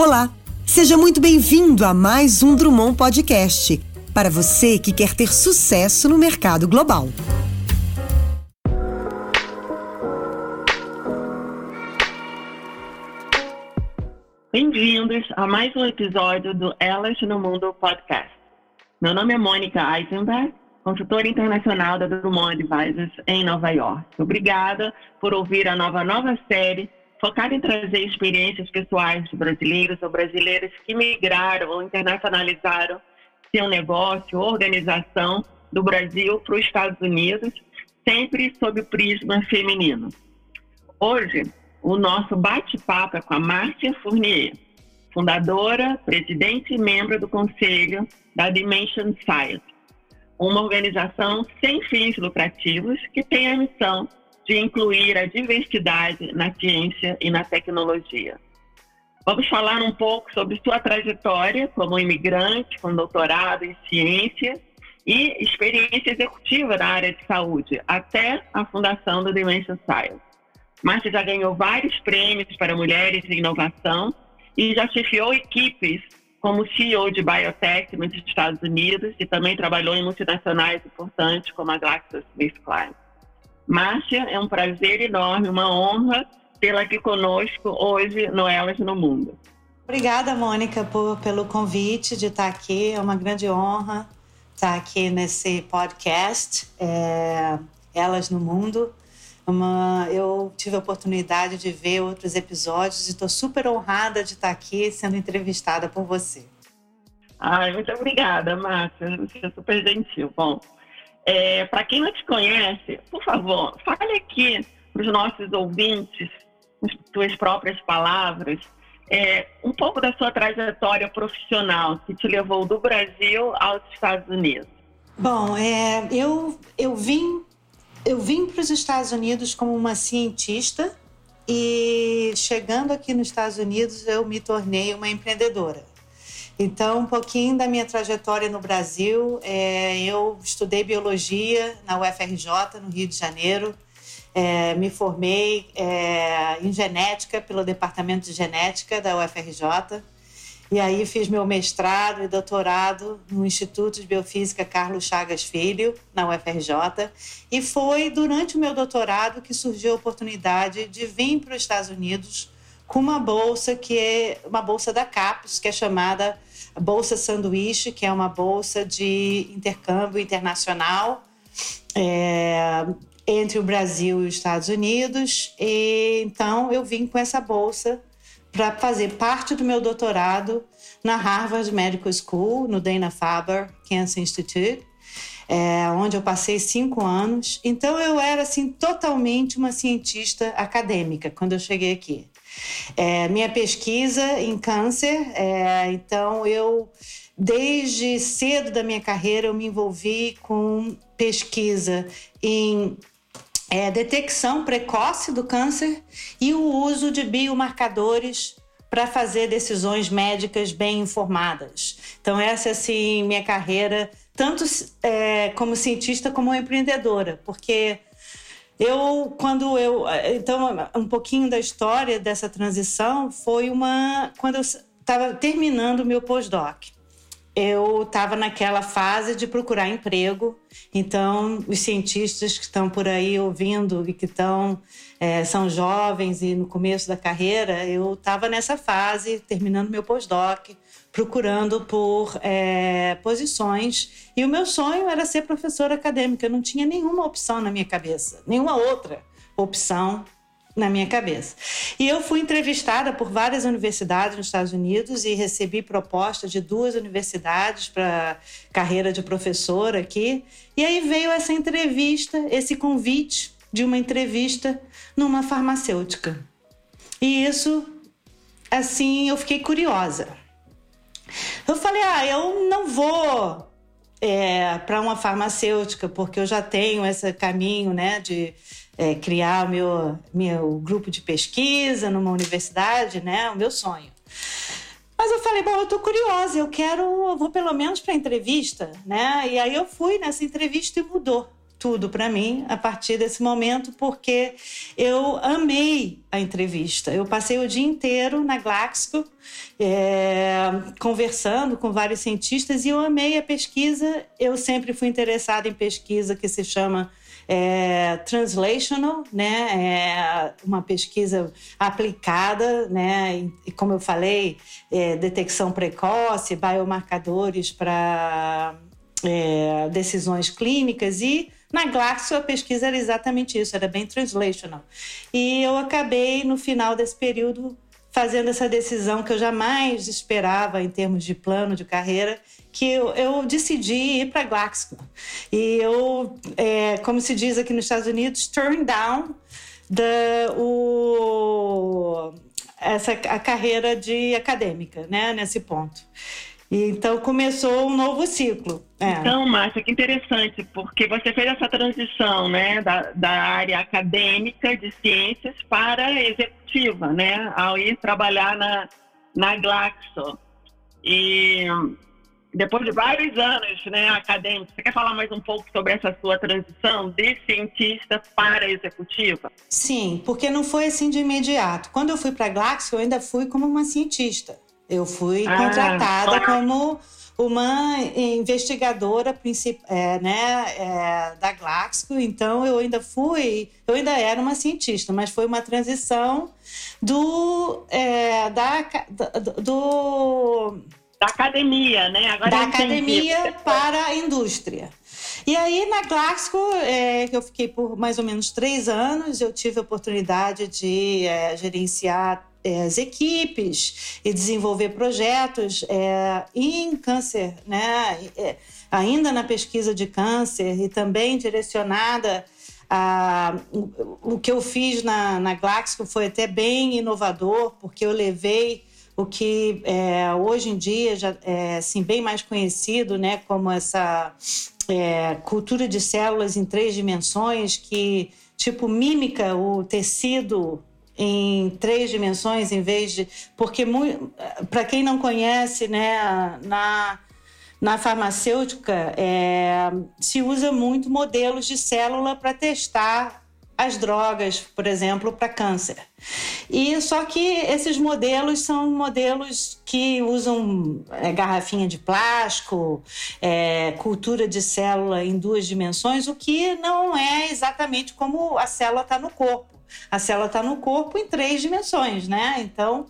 Olá, seja muito bem-vindo a mais um Drummond Podcast para você que quer ter sucesso no mercado global. Bem-vindos a mais um episódio do Elas no Mundo Podcast. Meu nome é Mônica Eisenberg, consultora internacional da Drummond Advisors em Nova York. Obrigada por ouvir a nova nova série focada em trazer experiências pessoais de brasileiros ou brasileiras que migraram ou internacionalizaram seu negócio organização do Brasil para os Estados Unidos, sempre sob o prisma feminino. Hoje, o nosso bate-papo é com a Márcia Fournier, fundadora, presidente e membro do conselho da Dimension Science, uma organização sem fins lucrativos que tem a missão de incluir a diversidade na ciência e na tecnologia. Vamos falar um pouco sobre sua trajetória como imigrante com doutorado em ciência e experiência executiva na área de saúde, até a fundação do Dimension Science. Márcia já ganhou vários prêmios para mulheres em inovação e já chefiou equipes como CEO de biotech nos Estados Unidos e também trabalhou em multinacionais importantes como a GlaxoSmithKline. Márcia, é um prazer enorme, uma honra tê-la aqui conosco hoje no Elas no Mundo. Obrigada, Mônica, por, pelo convite de estar aqui. É uma grande honra estar aqui nesse podcast, é, Elas no Mundo. Uma, eu tive a oportunidade de ver outros episódios e estou super honrada de estar aqui sendo entrevistada por você. Ai, muito obrigada, Márcia. Você é super gentil. Bom, é, para quem não te conhece, por favor, fale aqui para os nossos ouvintes, com suas próprias palavras, é, um pouco da sua trajetória profissional que te levou do Brasil aos Estados Unidos. Bom, é, eu, eu vim, eu vim para os Estados Unidos como uma cientista e chegando aqui nos Estados Unidos eu me tornei uma empreendedora. Então, um pouquinho da minha trajetória no Brasil. É, eu estudei biologia na UFRJ, no Rio de Janeiro. É, me formei é, em genética pelo Departamento de Genética da UFRJ. E aí fiz meu mestrado e doutorado no Instituto de Biofísica Carlos Chagas Filho, na UFRJ. E foi durante o meu doutorado que surgiu a oportunidade de vir para os Estados Unidos com uma bolsa que é uma bolsa da CAPES, que é chamada Bolsa Sanduíche, que é uma bolsa de intercâmbio internacional é, entre o Brasil e os Estados Unidos. E, então, eu vim com essa bolsa para fazer parte do meu doutorado na Harvard Medical School, no Dana-Farber Cancer Institute, é, onde eu passei cinco anos. Então, eu era assim totalmente uma cientista acadêmica quando eu cheguei aqui. É, minha pesquisa em câncer, é, então eu desde cedo da minha carreira eu me envolvi com pesquisa em é, detecção precoce do câncer e o uso de biomarcadores para fazer decisões médicas bem informadas. Então essa é assim minha carreira tanto é, como cientista como empreendedora, porque eu, quando eu. Então, um pouquinho da história dessa transição foi uma. Quando eu estava terminando o meu pós-doc. Eu estava naquela fase de procurar emprego, então os cientistas que estão por aí ouvindo e que estão é, são jovens e no começo da carreira, eu estava nessa fase, terminando meu pós-doc, procurando por é, posições. E o meu sonho era ser professora acadêmica. Eu não tinha nenhuma opção na minha cabeça, nenhuma outra opção na minha cabeça. E eu fui entrevistada por várias universidades nos Estados Unidos e recebi propostas de duas universidades para carreira de professora aqui. E aí veio essa entrevista, esse convite de uma entrevista numa farmacêutica. E isso, assim, eu fiquei curiosa. Eu falei, ah, eu não vou é, para uma farmacêutica, porque eu já tenho esse caminho né, de é, criar meu, meu grupo de pesquisa numa universidade, né, o meu sonho. Mas eu falei, bom, eu tô curiosa, eu quero, eu vou pelo menos para entrevista, né? E aí eu fui nessa entrevista e mudou. Tudo para mim a partir desse momento, porque eu amei a entrevista. Eu passei o dia inteiro na Glaxo, é, conversando com vários cientistas, e eu amei a pesquisa. Eu sempre fui interessada em pesquisa que se chama é, translational, né? É uma pesquisa aplicada, né? E como eu falei, é, detecção precoce, biomarcadores para decisões clínicas e na Glaxo a pesquisa era exatamente isso, era bem translational. E eu acabei no final desse período fazendo essa decisão que eu jamais esperava em termos de plano de carreira, que eu, eu decidi ir para Glaxo. E eu, é, como se diz aqui nos Estados Unidos, turn down the, o, essa, a carreira de acadêmica, né, nesse ponto. Então começou um novo ciclo. É. Então, Márcia, que interessante, porque você fez essa transição né, da, da área acadêmica de ciências para a executiva, né, ao ir trabalhar na, na Glaxo. E depois de vários anos né, acadêmicos, você quer falar mais um pouco sobre essa sua transição de cientista para executiva? Sim, porque não foi assim de imediato. Quando eu fui para a Glaxo, eu ainda fui como uma cientista. Eu fui ah, contratada ah. como uma investigadora é, né, é, da Glaxo, então eu ainda fui, eu ainda era uma cientista, mas foi uma transição do, é, da, do, da academia, né? Agora da academia para a indústria. E aí, na Glaxo, é, que eu fiquei por mais ou menos três anos, eu tive a oportunidade de é, gerenciar é, as equipes e desenvolver projetos é, em câncer, né? É, ainda na pesquisa de câncer e também direcionada a, o, que eu fiz na, na Glaxo foi até bem inovador, porque eu levei o que é, hoje em dia já é assim, bem mais conhecido né, como essa é, cultura de células em três dimensões que tipo mímica o tecido em três dimensões em vez de. Porque, para quem não conhece, né, na, na farmacêutica é, se usa muito modelos de célula para testar as drogas, por exemplo, para câncer. E só que esses modelos são modelos que usam é, garrafinha de plástico, é, cultura de célula em duas dimensões, o que não é exatamente como a célula está no corpo. A célula está no corpo em três dimensões, né? Então,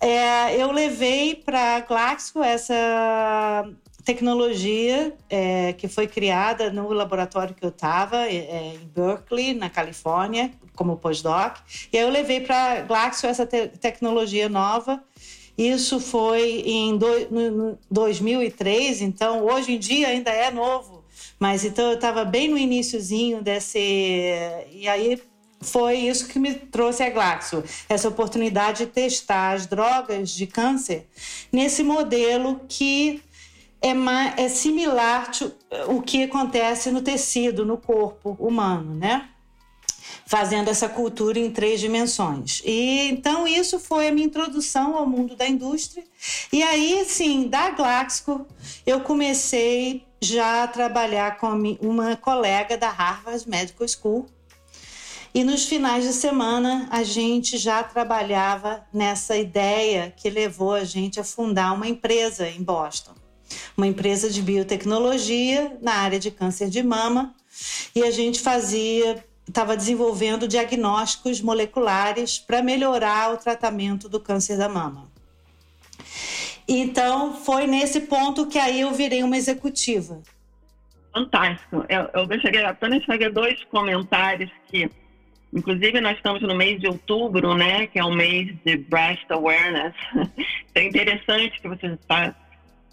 é, eu levei para Glaxo essa tecnologia é, que foi criada no laboratório que eu estava, é, é, em Berkeley, na Califórnia, como postdoc. E aí eu levei para Glaxo essa te tecnologia nova. Isso foi em do, no, 2003, então hoje em dia ainda é novo. Mas então eu estava bem no iníciozinho desse. E aí foi isso que me trouxe a Glaxo, essa oportunidade de testar as drogas de câncer nesse modelo que é, é similar o que acontece no tecido, no corpo humano, né? Fazendo essa cultura em três dimensões. E então isso foi a minha introdução ao mundo da indústria. E aí, sim, da Glaxo, eu comecei já a trabalhar com uma colega da Harvard Medical School, e nos finais de semana a gente já trabalhava nessa ideia que levou a gente a fundar uma empresa em Boston, uma empresa de biotecnologia na área de câncer de mama, e a gente fazia estava desenvolvendo diagnósticos moleculares para melhorar o tratamento do câncer da mama. Então, foi nesse ponto que aí eu virei uma executiva. Fantástico. Eu, eu gostaria apenas fazer dois comentários que Inclusive, nós estamos no mês de outubro, né, que é o mês de Breast Awareness. é interessante que você está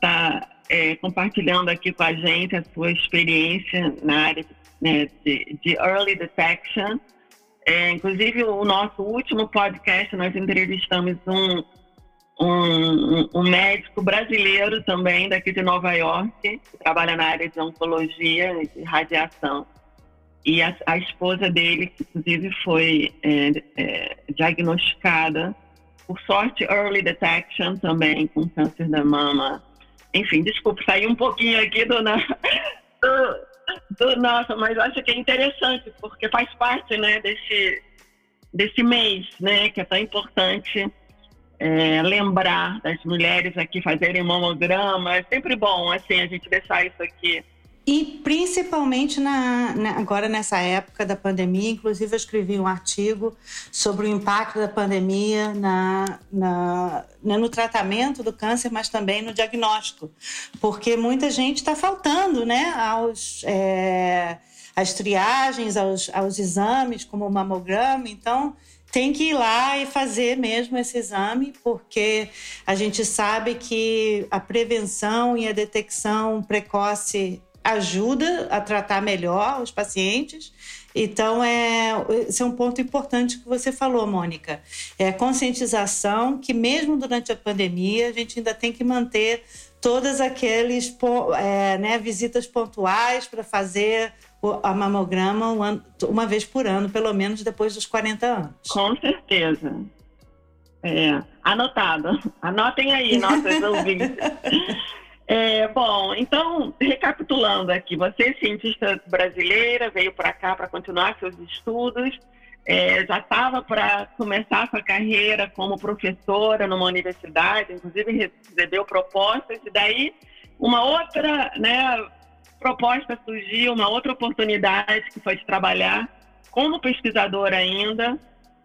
tá, é, compartilhando aqui com a gente a sua experiência na área né, de, de, Early Detection. É, inclusive, o nosso último podcast, nós entrevistamos um, um, um, médico brasileiro também, daqui de Nova York, que trabalha na área de oncologia e radiação e a, a esposa dele, que inclusive foi é, é, diagnosticada, por sorte, early detection também, com câncer da mama. Enfim, desculpa, saí um pouquinho aqui do, na, do, do, nossa, mas acho que é interessante, porque faz parte, né, desse, desse mês, né, que é tão importante é, lembrar das mulheres aqui fazerem mamograma. É sempre bom, assim, a gente deixar isso aqui e principalmente na, na, agora nessa época da pandemia, inclusive eu escrevi um artigo sobre o impacto da pandemia na, na, né, no tratamento do câncer, mas também no diagnóstico, porque muita gente está faltando né, aos, é, às triagens, aos, aos exames, como o mamograma, então tem que ir lá e fazer mesmo esse exame, porque a gente sabe que a prevenção e a detecção precoce ajuda a tratar melhor os pacientes. Então, é, esse é um ponto importante que você falou, Mônica. É a conscientização que, mesmo durante a pandemia, a gente ainda tem que manter todas aqueles é, né, visitas pontuais para fazer a mamograma uma vez por ano, pelo menos depois dos 40 anos. Com certeza. É, anotado. Anotem aí, nossos ouvintes. É, bom, então, recapitulando aqui, você é cientista brasileira, veio para cá para continuar seus estudos, é, já estava para começar sua carreira como professora numa universidade, inclusive recebeu propostas, e daí uma outra né, proposta surgiu, uma outra oportunidade que foi de trabalhar como pesquisadora ainda,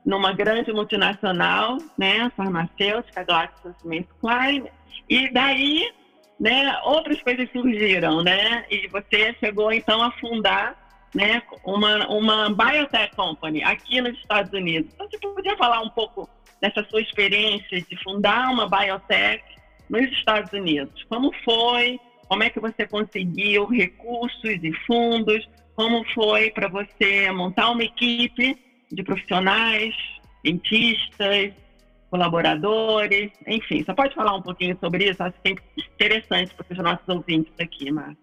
numa grande multinacional, né, farmacêutica, GlaxoSmithKline, e daí né, outras coisas surgiram, né? E você chegou então a fundar, né, uma uma biotech company aqui nos Estados Unidos. Então você podia falar um pouco dessa sua experiência de fundar uma biotech nos Estados Unidos? Como foi? Como é que você conseguiu recursos e fundos? Como foi para você montar uma equipe de profissionais, cientistas, colaboradores, enfim. Você pode falar um pouquinho sobre isso? Acho que é interessante para os nossos ouvintes aqui, Márcia.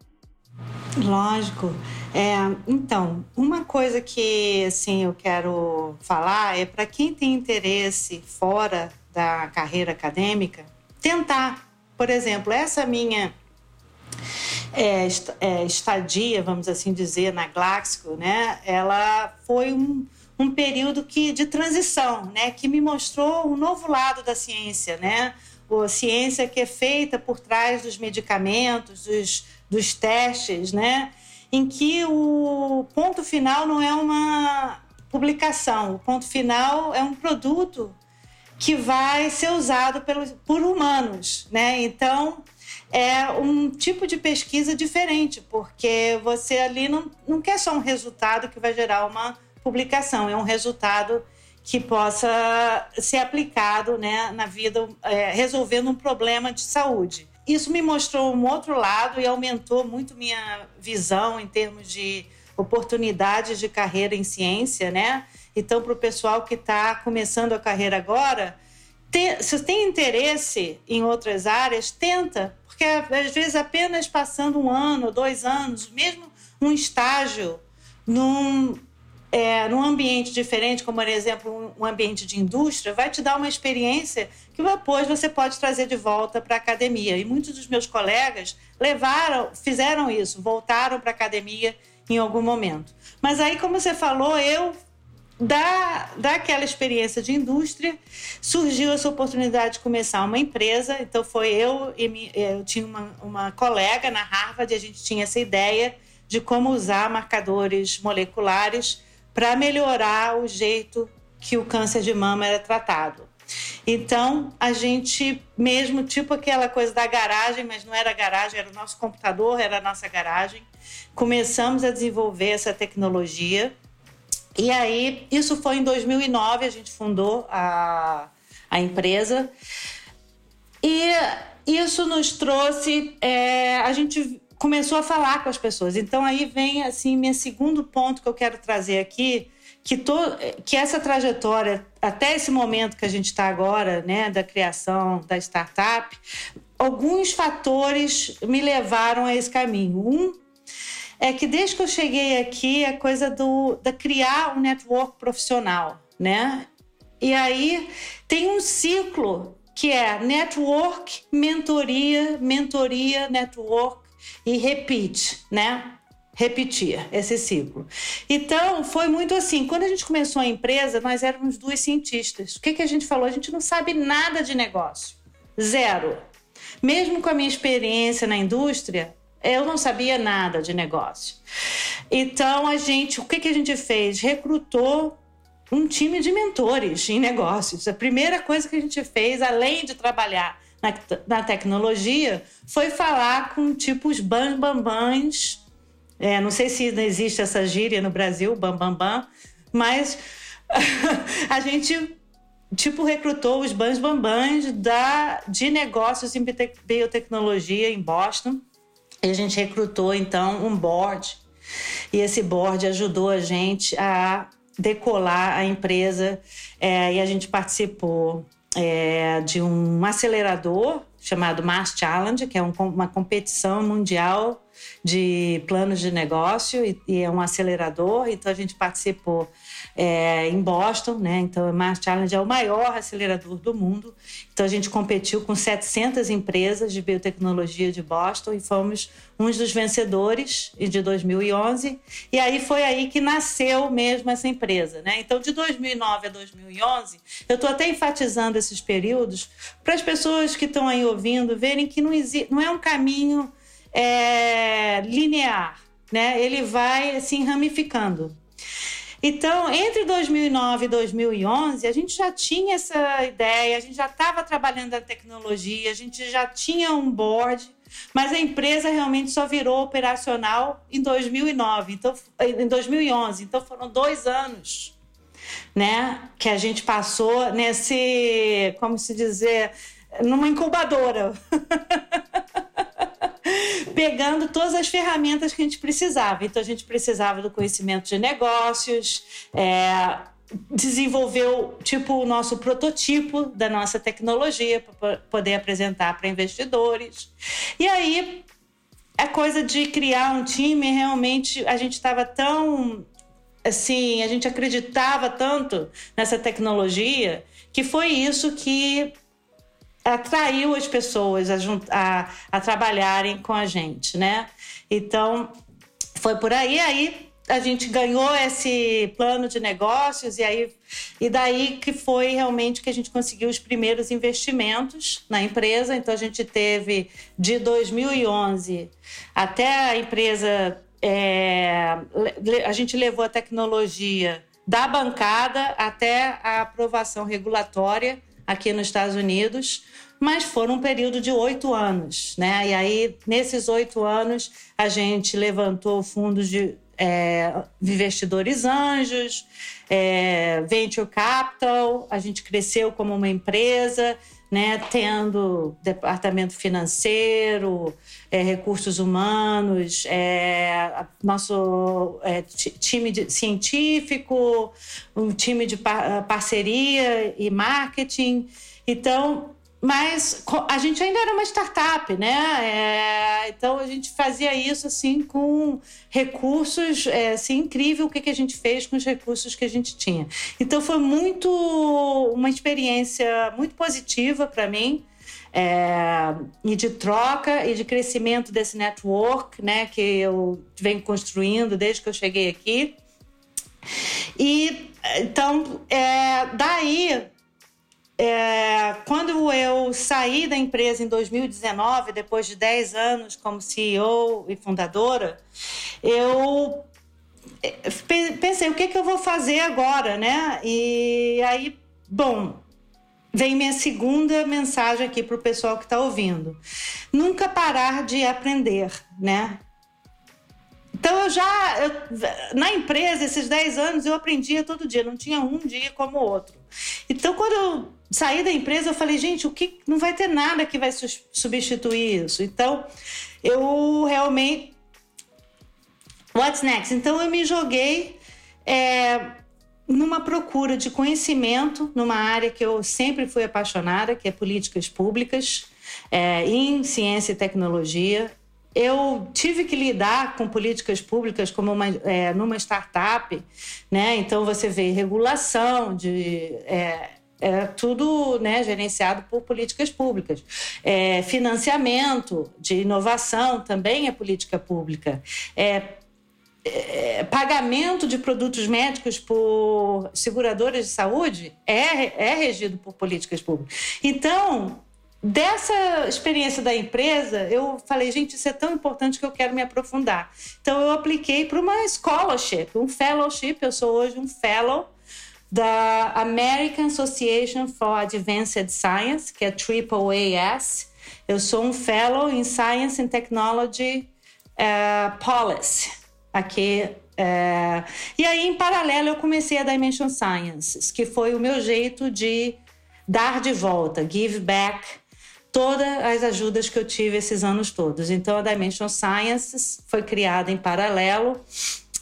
Lógico. É, então, uma coisa que assim, eu quero falar é para quem tem interesse fora da carreira acadêmica, tentar. Por exemplo, essa minha é, é, estadia, vamos assim dizer, na Glaxo, né? Ela foi um, um período que, de transição, né, que me mostrou um novo lado da ciência, né? A ciência que é feita por trás dos medicamentos, dos, dos testes, né? Em que o ponto final não é uma publicação, o ponto final é um produto que vai ser usado pelo, por humanos, né? Então é um tipo de pesquisa diferente, porque você ali não, não quer só um resultado que vai gerar uma publicação, é um resultado que possa ser aplicado né, na vida, é, resolvendo um problema de saúde. Isso me mostrou um outro lado e aumentou muito minha visão em termos de oportunidades de carreira em ciência, né? Então, para o pessoal que está começando a carreira agora, ter, se tem interesse em outras áreas, tenta, porque às vezes apenas passando um ano, dois anos, mesmo um estágio num, é, num ambiente diferente, como por exemplo um ambiente de indústria, vai te dar uma experiência que depois você pode trazer de volta para a academia. E muitos dos meus colegas levaram, fizeram isso, voltaram para a academia em algum momento. Mas aí, como você falou, eu da, daquela experiência de indústria, surgiu essa oportunidade de começar uma empresa. Então, foi eu e eu tinha uma, uma colega na Harvard, e a gente tinha essa ideia de como usar marcadores moleculares para melhorar o jeito que o câncer de mama era tratado. Então, a gente, mesmo tipo aquela coisa da garagem, mas não era garagem, era o nosso computador, era a nossa garagem, começamos a desenvolver essa tecnologia. E aí, isso foi em 2009, a gente fundou a, a empresa. E isso nos trouxe. É, a gente começou a falar com as pessoas. Então aí vem assim meu segundo ponto que eu quero trazer aqui, que, to, que essa trajetória até esse momento que a gente está agora, né, da criação da startup, alguns fatores me levaram a esse caminho. Um é que desde que eu cheguei aqui a coisa do da criar um network profissional, né? E aí tem um ciclo que é network, mentoria, mentoria, network, e repeat, né? repetir esse ciclo. Então, foi muito assim. Quando a gente começou a empresa, nós éramos duas cientistas. O que, que a gente falou? A gente não sabe nada de negócio. Zero. Mesmo com a minha experiência na indústria, eu não sabia nada de negócio. Então, a gente, o que, que a gente fez? Recrutou um time de mentores em negócios. A primeira coisa que a gente fez, além de trabalhar na, na tecnologia, foi falar com tipo os bambambãs. É, não sei se existe essa gíria no Brasil, bambambam, bam, bam, mas a gente tipo recrutou os bambambãs da de negócios em biotecnologia em Boston. E a gente recrutou então um board. E esse board ajudou a gente a decolar a empresa é, e a gente participou é, de um acelerador chamado Mars Challenge, que é um, uma competição mundial de planos de negócio e, e, é um acelerador. Então a gente participou é, em Boston, né? Então o Mars Challenge é o maior acelerador do mundo. Então a gente competiu com 700 empresas de biotecnologia de Boston e fomos uns dos vencedores de 2011. E aí foi aí que nasceu mesmo essa empresa, né? Então de 2009 a 2011, eu estou até enfatizando esses períodos para as pessoas que estão aí ouvindo verem que não, existe, não é um caminho é, linear, né? Ele vai assim ramificando. Então, entre 2009 e 2011, a gente já tinha essa ideia, a gente já estava trabalhando na tecnologia, a gente já tinha um board, mas a empresa realmente só virou operacional em 2009, então, em 2011. Então, foram dois anos, né, que a gente passou nesse, como se dizer, numa incubadora. pegando todas as ferramentas que a gente precisava. Então, a gente precisava do conhecimento de negócios, é, desenvolveu tipo o nosso prototipo da nossa tecnologia para poder apresentar para investidores. E aí a coisa de criar um time realmente a gente estava tão assim, a gente acreditava tanto nessa tecnologia que foi isso que atraiu as pessoas a, a, a trabalharem com a gente, né? Então, foi por aí. Aí a gente ganhou esse plano de negócios e aí e daí que foi realmente que a gente conseguiu os primeiros investimentos na empresa. Então a gente teve de 2011 até a empresa é, a gente levou a tecnologia da bancada até a aprovação regulatória aqui nos Estados Unidos, mas foram um período de oito anos, né? E aí, nesses oito anos, a gente levantou fundos de é, investidores anjos, é, venture capital, a gente cresceu como uma empresa, né, tendo departamento financeiro, é, recursos humanos, é, nosso é, time de, científico, um time de par parceria e marketing. Então, mas a gente ainda era uma startup, né? É, então a gente fazia isso assim com recursos, é, assim, incrível o que, que a gente fez com os recursos que a gente tinha. Então foi muito uma experiência muito positiva para mim. É, e de troca e de crescimento desse network, né, que eu venho construindo desde que eu cheguei aqui. E então, é, daí é, quando eu saí da empresa em 2019, depois de 10 anos como CEO e fundadora, eu é, pensei, o que, que eu vou fazer agora, né? E aí, bom, vem minha segunda mensagem aqui para o pessoal que está ouvindo. Nunca parar de aprender, né? Então eu já, eu, na empresa, esses 10 anos, eu aprendia todo dia, não tinha um dia como o outro. Então quando eu saí da empresa, eu falei, gente, o que não vai ter nada que vai substituir isso. Então, eu realmente What's next? Então eu me joguei é, numa procura de conhecimento numa área que eu sempre fui apaixonada, que é políticas públicas, é, em ciência e tecnologia. Eu tive que lidar com políticas públicas como uma, é, numa startup, né? Então você vê regulação de é, tudo né, gerenciado por políticas públicas. É, financiamento de inovação também é política pública. É, é, pagamento de produtos médicos por seguradoras de saúde é, é regido por políticas públicas. Então, dessa experiência da empresa, eu falei, gente, isso é tão importante que eu quero me aprofundar. Então, eu apliquei para uma scholarship, um fellowship. Eu sou hoje um fellow da American Association for Advanced Science, que é AAAS. Eu sou um fellow em Science and Technology uh, Policy aqui. É... E aí, em paralelo, eu comecei a Dimension Sciences, que foi o meu jeito de dar de volta, give back todas as ajudas que eu tive esses anos todos. Então, a Dimension Sciences foi criada em paralelo,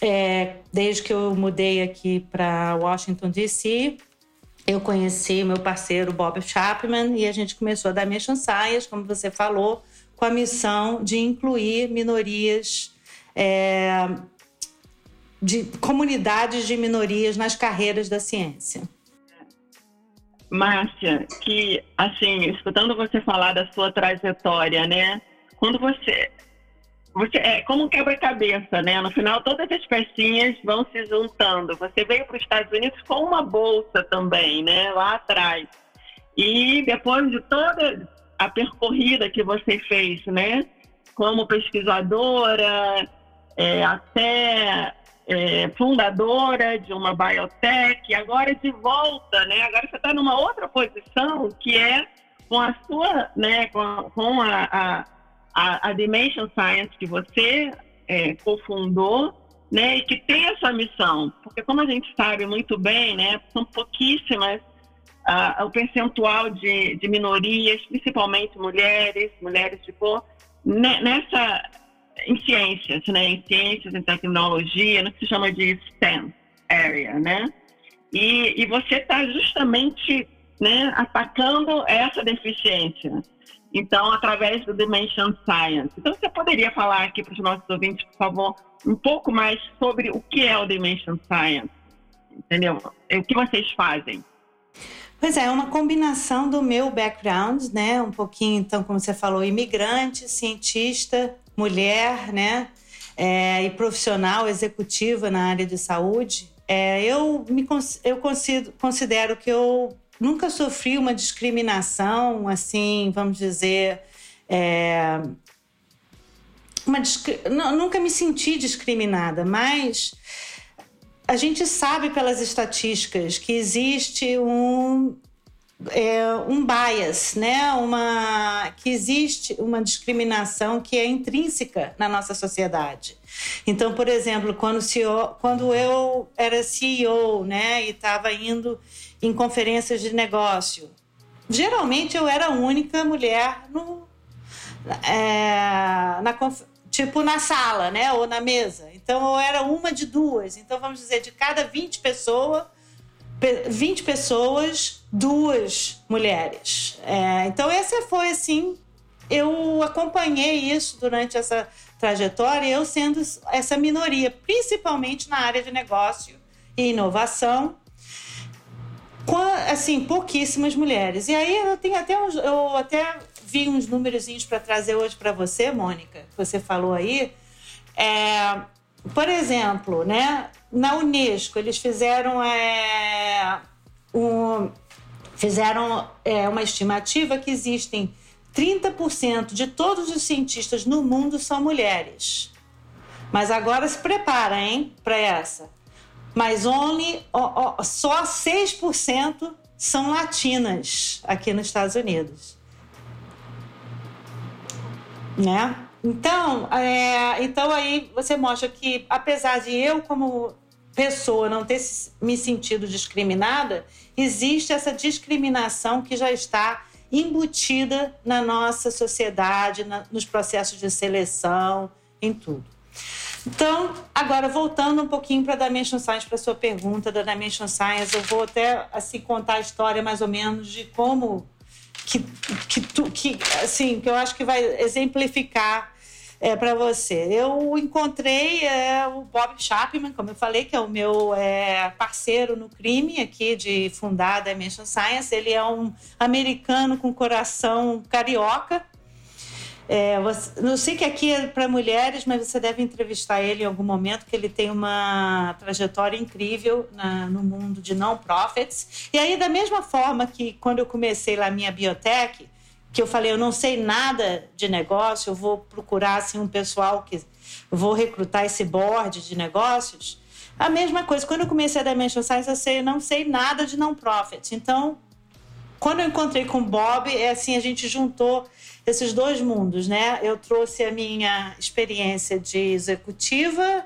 é, desde que eu mudei aqui para Washington, D.C. Eu conheci meu parceiro Bob Chapman e a gente começou a Dimension Science, como você falou, com a missão de incluir minorias é, de comunidades de minorias nas carreiras da ciência. Márcia, que assim, escutando você falar da sua trajetória, né? Quando você você é como um quebra-cabeça, né? No final todas as pecinhas vão se juntando. Você veio para os Estados Unidos com uma bolsa também, né? Lá atrás. E depois de toda a percorrida que você fez, né? Como pesquisadora, é, até é, fundadora de uma biotech, agora de volta, né? Agora você está numa outra posição que é com a sua, né? Com, com a, a, a, Dimension Science que você é, cofundou, né? E que tem essa missão, porque como a gente sabe muito bem, né? São pouquíssimas o percentual de, de minorias, principalmente mulheres, mulheres de cor, nessa em ciências, né? Em ciências, em tecnologia, no que se chama de STEM area, né? E, e você está justamente né, atacando essa deficiência. Então, através do Dimension Science. Então, você poderia falar aqui para os nossos ouvintes, por favor, um pouco mais sobre o que é o Dimension Science? Entendeu? O que vocês fazem? Pois é, é uma combinação do meu background, né? Um pouquinho, então, como você falou, imigrante, cientista, mulher, né? É, e profissional executiva na área de saúde. É, eu me eu considero, considero que eu nunca sofri uma discriminação, assim, vamos dizer, é, uma, nunca me senti discriminada, mas a gente sabe pelas estatísticas que existe um, é, um bias, né? Uma que existe uma discriminação que é intrínseca na nossa sociedade. Então, por exemplo, quando, CEO, quando eu era CEO, né, e estava indo em conferências de negócio, geralmente eu era a única mulher no, é, na tipo na sala, né, ou na mesa. Então eu era uma de duas. Então vamos dizer, de cada 20 pessoas, 20 pessoas, duas mulheres. É, então essa foi assim, eu acompanhei isso durante essa trajetória, eu sendo essa minoria, principalmente na área de negócio e inovação, com assim pouquíssimas mulheres. E aí eu tenho até uns, eu até vi uns númerozinhos para trazer hoje para você, Mônica, que você falou aí. É, por exemplo, né, na Unesco, eles fizeram, é, um, fizeram é, uma estimativa que existem 30% de todos os cientistas no mundo são mulheres. Mas agora se prepara, hein, para essa. Mas only, ó, ó, só 6% são latinas aqui nos Estados Unidos né? Então, é, então aí você mostra que apesar de eu como pessoa não ter me sentido discriminada, existe essa discriminação que já está embutida na nossa sociedade, na, nos processos de seleção, em tudo. Então, agora voltando um pouquinho para a Dimension Science, para a sua pergunta da Dimension Science, eu vou até assim contar a história mais ou menos de como que, que, tu, que, assim, que eu acho que vai exemplificar é, para você. Eu encontrei é, o Bob Chapman, como eu falei, que é o meu é, parceiro no crime aqui de fundar a Dimension Science. Ele é um americano com coração carioca. É, você, não sei que aqui é para mulheres, mas você deve entrevistar ele em algum momento, que ele tem uma trajetória incrível na, no mundo de não-profits. E aí, da mesma forma que quando eu comecei lá a minha biotech, que eu falei, eu não sei nada de negócio, eu vou procurar assim, um pessoal que vou recrutar esse board de negócios. A mesma coisa, quando eu comecei a Dimension Science, eu sei, não sei nada de não-profit. Então, quando eu encontrei com o Bob, é assim, a gente juntou esses dois mundos, né? Eu trouxe a minha experiência de executiva,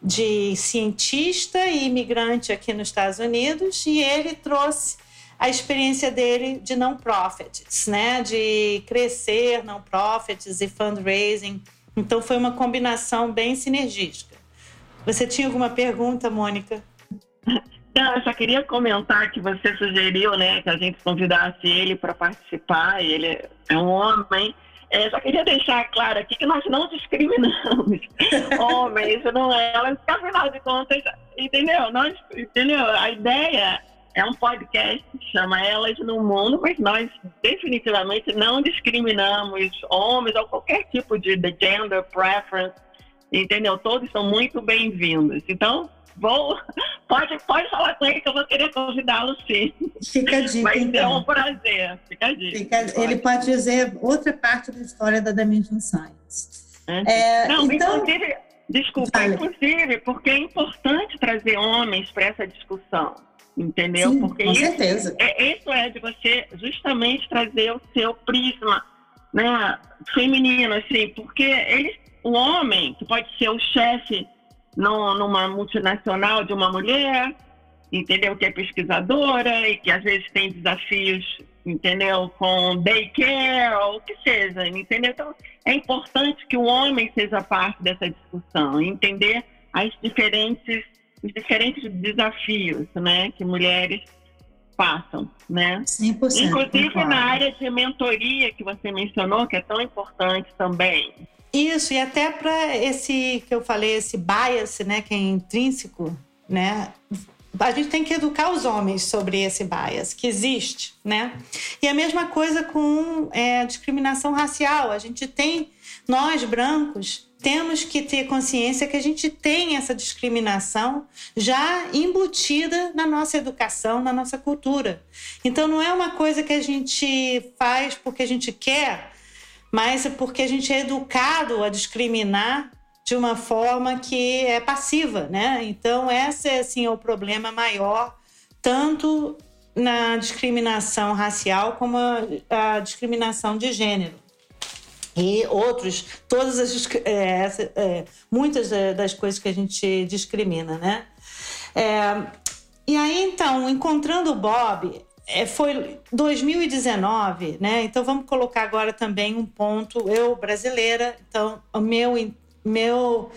de cientista e imigrante aqui nos Estados Unidos, e ele trouxe a experiência dele de não-profits, né? De crescer não-profits e fundraising. Então foi uma combinação bem sinergística. Você tinha alguma pergunta, Mônica? Não, eu só queria comentar que você sugeriu, né, que a gente convidasse ele para participar, ele é um homem. É, só queria deixar claro aqui que nós não discriminamos homens, não é? Afinal de contas, entendeu? Nós, entendeu? A ideia é um podcast que chama Elas no Mundo, mas nós definitivamente não discriminamos homens ou qualquer tipo de, de gender preference, entendeu? Todos são muito bem-vindos. Então, Vou, pode, pode falar com ele que eu vou querer convidá-lo sim. Fica a dica. Vai então. ser um prazer. Fica a dica. Fica, ele pode dizer outra parte da história da Dimension Science. É, Não, então, inclusive, desculpa, vale. inclusive, porque é importante trazer homens para essa discussão. Entendeu? Sim, porque com isso, certeza. É, isso é de você justamente trazer o seu prisma né, feminino, assim, porque ele, o homem, que pode ser o chefe no, numa multinacional de uma mulher, entendeu? Que é pesquisadora e que às vezes tem desafios, entendeu? Com daycare ou o que seja, entendeu? Então, é importante que o homem seja parte dessa discussão, entender as diferentes, os diferentes desafios, né? Que mulheres passam, né? 100%, Inclusive concordo. na área de mentoria que você mencionou, que é tão importante também. Isso, e até para esse que eu falei, esse bias, né, que é intrínseco, né? A gente tem que educar os homens sobre esse bias que existe, né? E a mesma coisa com é, discriminação racial. A gente tem, nós brancos, temos que ter consciência que a gente tem essa discriminação já embutida na nossa educação, na nossa cultura. Então não é uma coisa que a gente faz porque a gente quer, mas é porque a gente é educado a discriminar de uma forma que é passiva, né? Então esse é assim é o problema maior tanto na discriminação racial como a, a discriminação de gênero e outros, todas as é, é, muitas das coisas que a gente discrimina, né? É, e aí então, encontrando o Bob, é, foi 2019, né? Então vamos colocar agora também um ponto. Eu, brasileira, então o meu, meu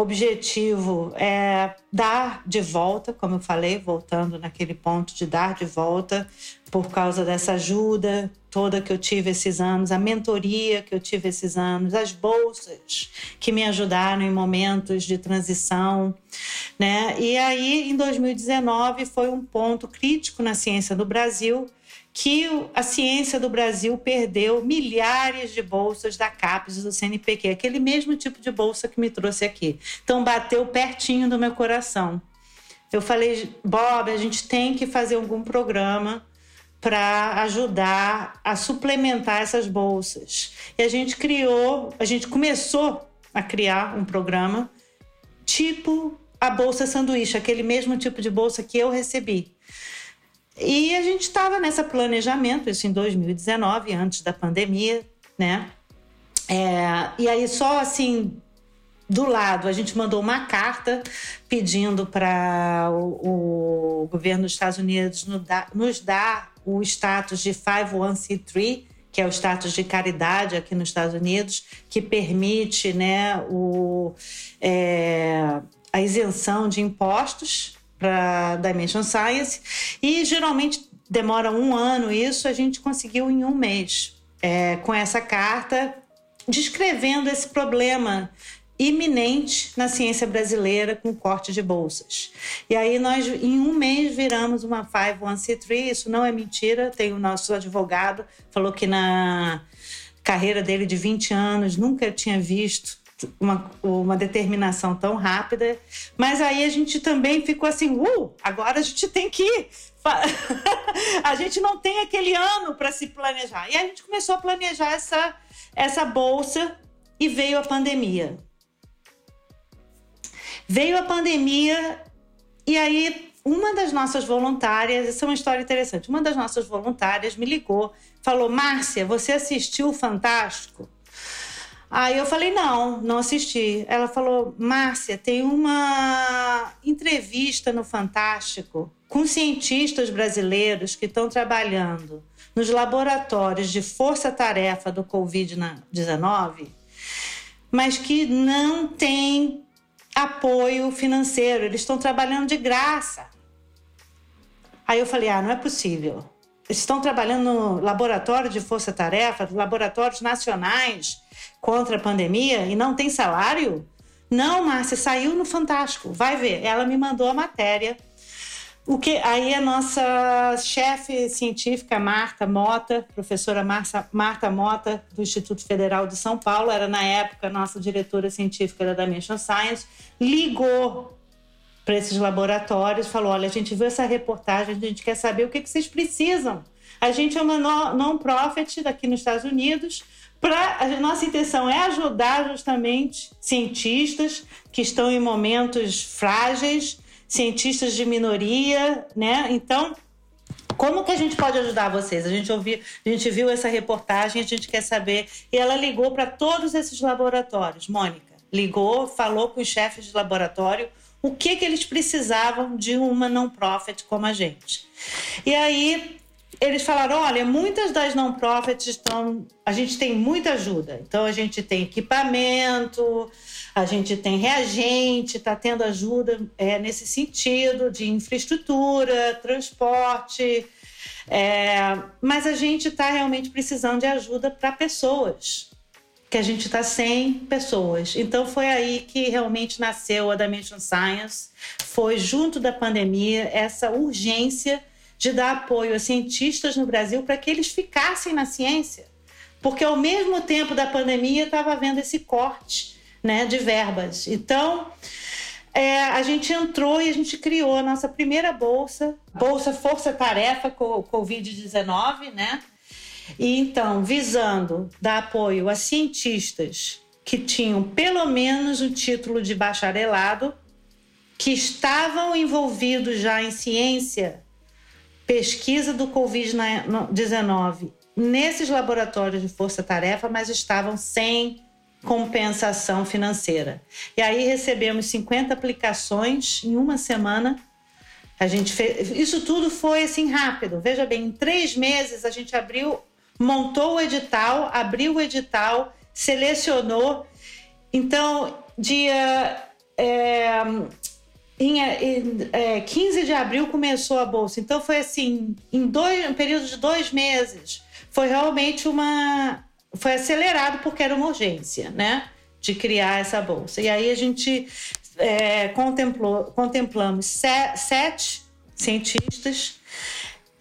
objetivo é dar de volta, como eu falei, voltando naquele ponto de dar de volta, por causa dessa ajuda toda que eu tive esses anos, a mentoria que eu tive esses anos, as bolsas que me ajudaram em momentos de transição, né? E aí, em 2019, foi um ponto crítico na ciência do Brasil, que a ciência do Brasil perdeu milhares de bolsas da CAPES e do CNPq, aquele mesmo tipo de bolsa que me trouxe aqui. Então, bateu pertinho do meu coração. Eu falei, Bob, a gente tem que fazer algum programa para ajudar a suplementar essas bolsas. E a gente criou, a gente começou a criar um programa tipo a bolsa sanduíche, aquele mesmo tipo de bolsa que eu recebi. E a gente estava nesse planejamento, isso em 2019, antes da pandemia, né? É, e aí só assim do lado, a gente mandou uma carta pedindo para o, o, governo dos Estados Unidos nos dar, nos dar o status de 501c3, que é o status de caridade aqui nos Estados Unidos, que permite né, o, é, a isenção de impostos para Dimension Science. E geralmente demora um ano isso, a gente conseguiu em um mês. É, com essa carta descrevendo esse problema iminente na ciência brasileira com corte de bolsas. E aí nós, em um mês, viramos uma 501c3, isso não é mentira, tem o nosso advogado, falou que na carreira dele de 20 anos, nunca tinha visto uma, uma determinação tão rápida. Mas aí a gente também ficou assim, uh, agora a gente tem que ir. a gente não tem aquele ano para se planejar. E a gente começou a planejar essa, essa bolsa e veio a pandemia. Veio a pandemia e aí uma das nossas voluntárias, essa é uma história interessante, uma das nossas voluntárias me ligou, falou: Márcia, você assistiu o Fantástico? Aí eu falei: não, não assisti. Ela falou: Márcia, tem uma entrevista no Fantástico com cientistas brasileiros que estão trabalhando nos laboratórios de força-tarefa do Covid-19, mas que não tem apoio financeiro, eles estão trabalhando de graça. Aí eu falei: ah, não é possível. Estão trabalhando no laboratório de força-tarefa, laboratórios nacionais contra a pandemia e não tem salário? Não, Márcia, saiu no Fantástico. Vai ver. Ela me mandou a matéria. O que aí a nossa chefe científica Marta Mota, professora Marta Mota do Instituto Federal de São Paulo, era na época nossa diretora científica da Dimension Science, ligou para esses laboratórios, falou: olha, a gente viu essa reportagem, a gente quer saber o que, que vocês precisam. A gente é uma non-profit daqui nos Estados Unidos. Pra, a nossa intenção é ajudar justamente cientistas que estão em momentos frágeis, cientistas de minoria, né? Então, como que a gente pode ajudar vocês? A gente ouviu, a gente viu essa reportagem, a gente quer saber. E ela ligou para todos esses laboratórios, Mônica. Ligou, falou com os chefes de laboratório o que, que eles precisavam de uma não-profit como a gente. E aí eles falaram: olha, muitas das não-profits estão. A gente tem muita ajuda. Então a gente tem equipamento, a gente tem reagente, está tendo ajuda é, nesse sentido de infraestrutura, transporte. É, mas a gente está realmente precisando de ajuda para pessoas que a gente está sem pessoas. Então foi aí que realmente nasceu a Dimension Science. Foi junto da pandemia essa urgência de dar apoio a cientistas no Brasil para que eles ficassem na ciência, porque ao mesmo tempo da pandemia estava havendo esse corte, né, de verbas. Então é, a gente entrou e a gente criou a nossa primeira bolsa, bolsa Força Tarefa Covid-19, né? E então, visando dar apoio a cientistas que tinham pelo menos o título de bacharelado, que estavam envolvidos já em ciência, pesquisa do Covid-19 nesses laboratórios de força-tarefa, mas estavam sem compensação financeira. E aí recebemos 50 aplicações em uma semana. A gente fez, isso tudo foi assim rápido. Veja bem, em três meses a gente abriu montou o edital, abriu o edital, selecionou. Então, dia é, em, é, 15 de abril começou a bolsa. Então, foi assim, em dois, um período de dois meses, foi realmente uma. Foi acelerado porque era uma urgência, né? De criar essa bolsa. E aí a gente é, contemplou, contemplamos sete cientistas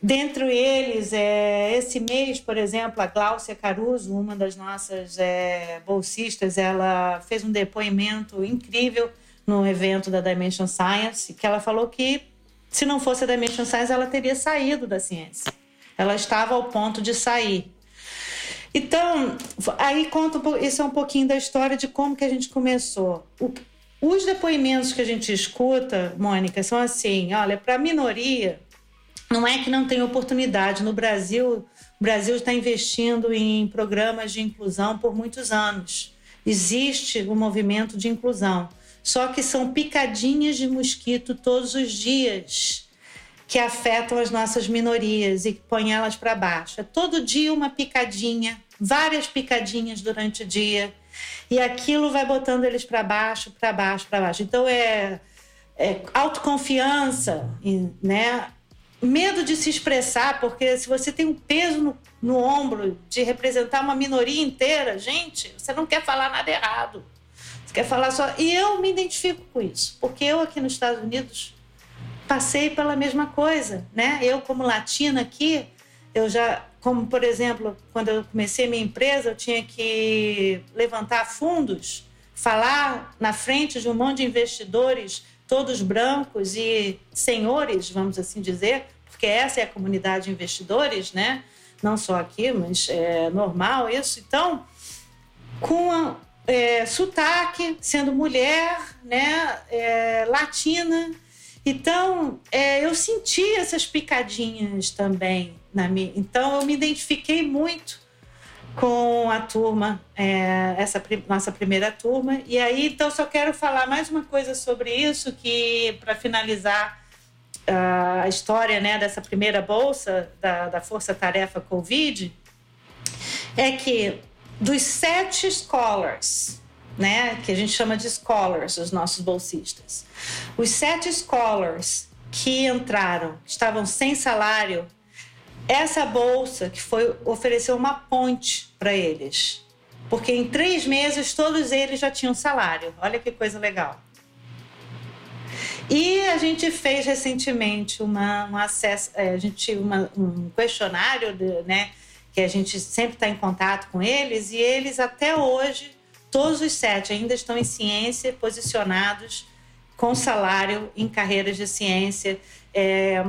Dentre eles, é, esse mês, por exemplo, a Gláucia Caruso, uma das nossas é, bolsistas, ela fez um depoimento incrível no evento da Dimension Science, que ela falou que se não fosse a Dimension Science, ela teria saído da ciência. Ela estava ao ponto de sair. Então, aí conta isso é um pouquinho da história de como que a gente começou. O, os depoimentos que a gente escuta, Mônica, são assim: olha, para a minoria, não é que não tem oportunidade. No Brasil, o Brasil está investindo em programas de inclusão por muitos anos. Existe o um movimento de inclusão. Só que são picadinhas de mosquito todos os dias que afetam as nossas minorias e que põem elas para baixo. É todo dia uma picadinha, várias picadinhas durante o dia. E aquilo vai botando eles para baixo, para baixo, para baixo. Então é, é autoconfiança, né? Medo de se expressar, porque se você tem um peso no, no ombro de representar uma minoria inteira, gente, você não quer falar nada errado. Você quer falar só. E eu me identifico com isso, porque eu aqui nos Estados Unidos passei pela mesma coisa, né? Eu, como latina aqui, eu já como por exemplo, quando eu comecei minha empresa, eu tinha que levantar fundos, falar na frente de um monte de investidores, todos brancos e senhores, vamos assim dizer, porque essa é a comunidade de investidores, né? Não só aqui, mas é normal isso. Então, com a, é, sotaque, sendo mulher, né, é, latina. Então, é, eu senti essas picadinhas também na minha. Então, eu me identifiquei muito com a turma, é, essa nossa primeira turma. E aí, então, só quero falar mais uma coisa sobre isso, que para finalizar uh, a história né, dessa primeira bolsa da, da Força Tarefa Covid, é que dos sete scholars, né, que a gente chama de scholars, os nossos bolsistas, os sete scholars que entraram, estavam sem salário, essa bolsa que foi ofereceu uma ponte para eles, porque em três meses todos eles já tinham salário. Olha que coisa legal. E a gente fez recentemente uma, um acesso, é, a gente uma, um questionário, de, né, que a gente sempre está em contato com eles, e eles até hoje, todos os sete ainda estão em ciência, posicionados com salário em carreiras de ciência. É,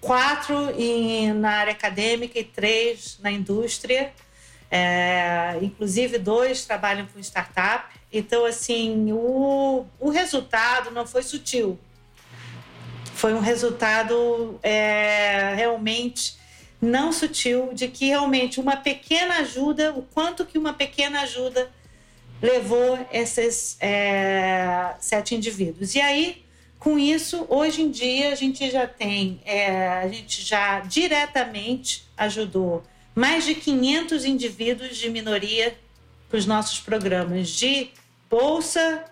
quatro em, na área acadêmica e três na indústria. É, inclusive, dois trabalham com startup. Então, assim, o, o resultado não foi sutil. Foi um resultado é, realmente não sutil de que realmente uma pequena ajuda, o quanto que uma pequena ajuda levou esses é, sete indivíduos. E aí, com isso, hoje em dia a gente já tem, é, a gente já diretamente ajudou mais de 500 indivíduos de minoria para os nossos programas de bolsa,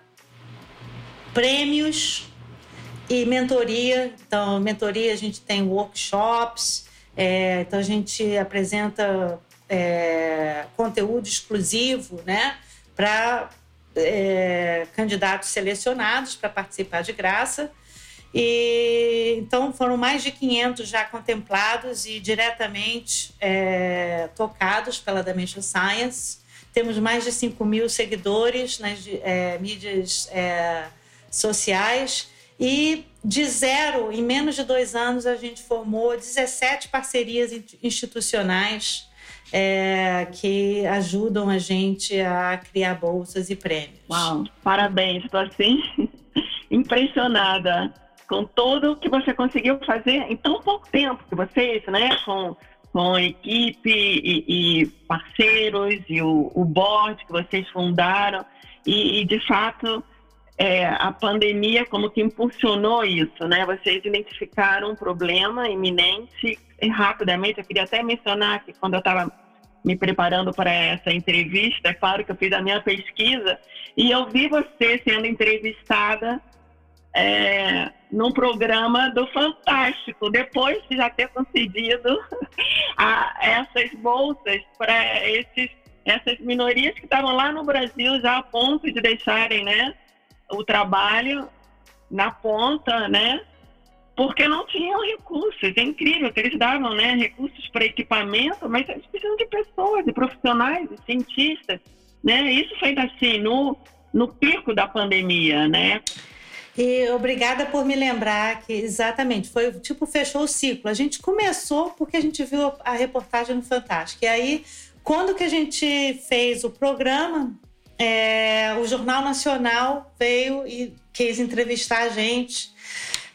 prêmios e mentoria. Então, mentoria a gente tem workshops, é, então a gente apresenta é, conteúdo exclusivo, né, para é, candidatos selecionados para participar de graça. E então foram mais de 500 já contemplados e diretamente é, tocados pela Dimension Science. Temos mais de 5 mil seguidores nas é, mídias é, sociais e de zero, em menos de dois anos, a gente formou 17 parcerias institucionais é, que ajudam a gente a criar bolsas e prêmios. Uau, parabéns, estou assim impressionada com tudo que você conseguiu fazer em tão pouco tempo que vocês, né, com, com equipe e, e parceiros e o, o board que vocês fundaram e, e de fato é, a pandemia como que impulsionou isso, né? Vocês identificaram um problema iminente rapidamente. Eu queria até mencionar que quando eu estava me preparando para essa entrevista, é claro que eu fiz a minha pesquisa e eu vi você sendo entrevistada é, num programa do Fantástico, depois de já ter concedido a, essas bolsas para essas minorias que estavam lá no Brasil já a ponto de deixarem, né, o trabalho na ponta, né? Porque não tinham recursos. É incrível que eles davam, né, recursos para equipamento, mas eles precisam de pessoas, de profissionais, de cientistas, né? Isso foi assim no no pico da pandemia, né? E obrigada por me lembrar que exatamente foi tipo fechou o ciclo. A gente começou porque a gente viu a reportagem no Fantástico. E aí, quando que a gente fez o programa, é, o Jornal Nacional veio e quis entrevistar a gente.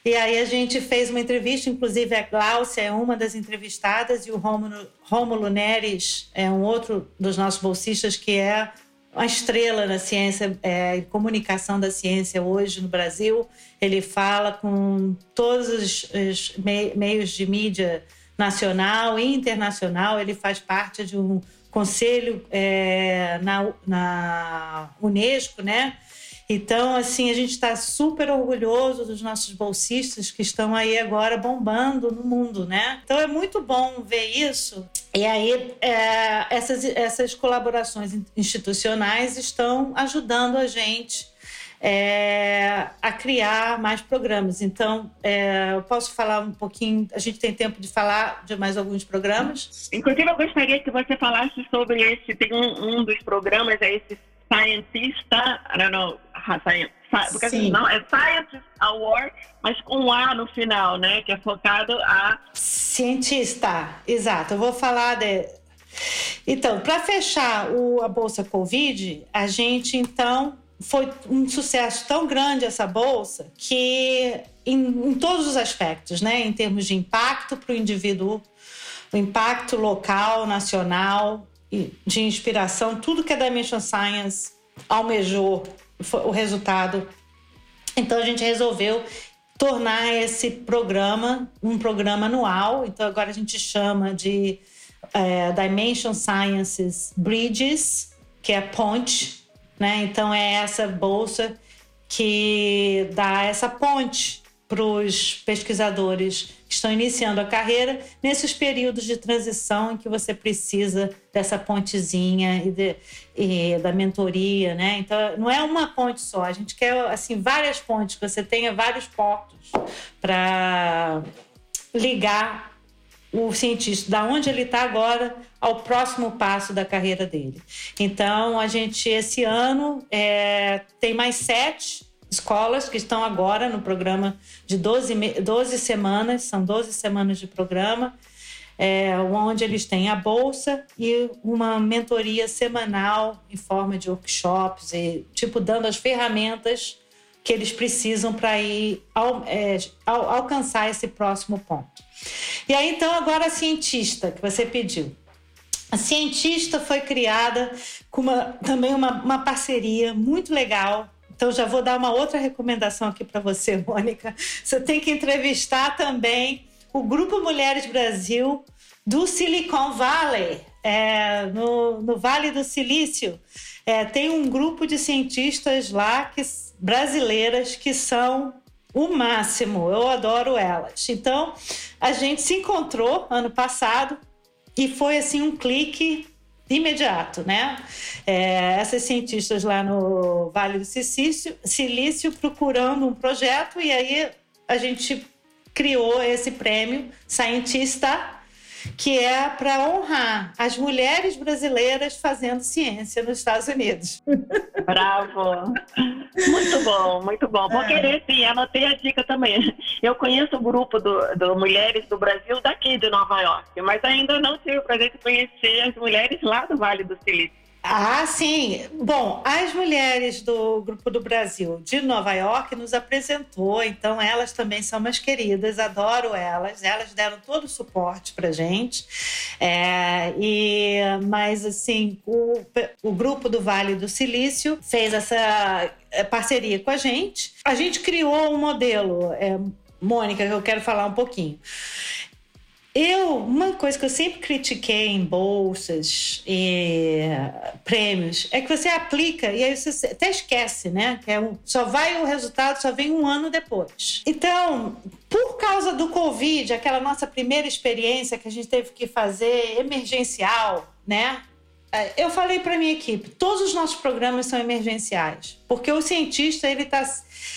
E aí a gente fez uma entrevista, inclusive a Gláucia é uma das entrevistadas e o Rômulo Neres é um outro dos nossos bolsistas que é uma estrela na ciência é, comunicação da ciência hoje no Brasil. Ele fala com todos os, os meios de mídia nacional e internacional. Ele faz parte de um conselho é, na, na Unesco, né? Então, assim, a gente está super orgulhoso dos nossos bolsistas que estão aí agora bombando no mundo, né? Então é muito bom ver isso. E aí, é, essas, essas colaborações institucionais estão ajudando a gente é, a criar mais programas. Então, é, eu posso falar um pouquinho, a gente tem tempo de falar de mais alguns programas? Inclusive, eu gostaria que você falasse sobre esse, tem um, um dos programas, é esse don't know, science, porque Sim. não, é Scientist Award, mas com A no final, né, que é focado a... Cientista, exato. Eu vou falar de... Então, para fechar o, a Bolsa Covid, a gente, então, foi um sucesso tão grande essa bolsa que em, em todos os aspectos, né, em termos de impacto para o indivíduo, o impacto local, nacional, de inspiração, tudo que a Dimension Science almejou o resultado. Então a gente resolveu tornar esse programa um programa anual. Então agora a gente chama de é, Dimension Sciences Bridges, que é ponte né? Então é essa bolsa que dá essa ponte para os pesquisadores que estão iniciando a carreira nesses períodos de transição em que você precisa dessa pontezinha e, de, e, da mentoria, né? Então não é uma ponte só, a gente quer assim várias pontes, que você tenha vários portos para ligar o cientista, da onde ele está agora ao próximo passo da carreira dele. Então, a gente, esse ano, é, tem mais sete escolas que estão agora no programa de 12, 12 semanas, são 12 semanas de programa, é, onde eles têm a bolsa e uma mentoria semanal em forma de workshops, e, tipo, dando as ferramentas que eles precisam para ir ao, é, ao, alcançar esse próximo ponto. E aí, então, agora a cientista que você pediu. A cientista foi criada com uma, também uma, uma parceria muito legal. Então, já vou dar uma outra recomendação aqui para você, Mônica. Você tem que entrevistar também o Grupo Mulheres Brasil do Silicon Valley, é, no, no Vale do Silício. É, tem um grupo de cientistas lá que, brasileiras que são o máximo. Eu adoro elas. Então, a gente se encontrou ano passado e foi assim um clique imediato, né? É, essas cientistas lá no Vale do Silício, Silício procurando um projeto e aí a gente criou esse prêmio Cientista que é para honrar as mulheres brasileiras fazendo ciência nos Estados Unidos. Bravo! Muito bom, muito bom. Vou é. querer sim, anotei a dica também. Eu conheço o grupo do, do Mulheres do Brasil daqui de Nova York, mas ainda não tive o prazer de conhecer as mulheres lá do Vale do Silício. Ah, sim. Bom, as mulheres do Grupo do Brasil de Nova York nos apresentou, então elas também são umas queridas, adoro elas. Elas deram todo o suporte para gente. É, e, mas, assim, o, o Grupo do Vale do Silício fez essa é, parceria com a gente. A gente criou um modelo, é, Mônica, que eu quero falar um pouquinho. Eu, uma coisa que eu sempre critiquei em bolsas e prêmios é que você aplica e aí você até esquece, né? Que é um, só vai o resultado, só vem um ano depois. Então, por causa do Covid, aquela nossa primeira experiência que a gente teve que fazer emergencial, né? É, eu falei para minha equipe, todos os nossos programas são emergenciais, porque o cientista ele tá,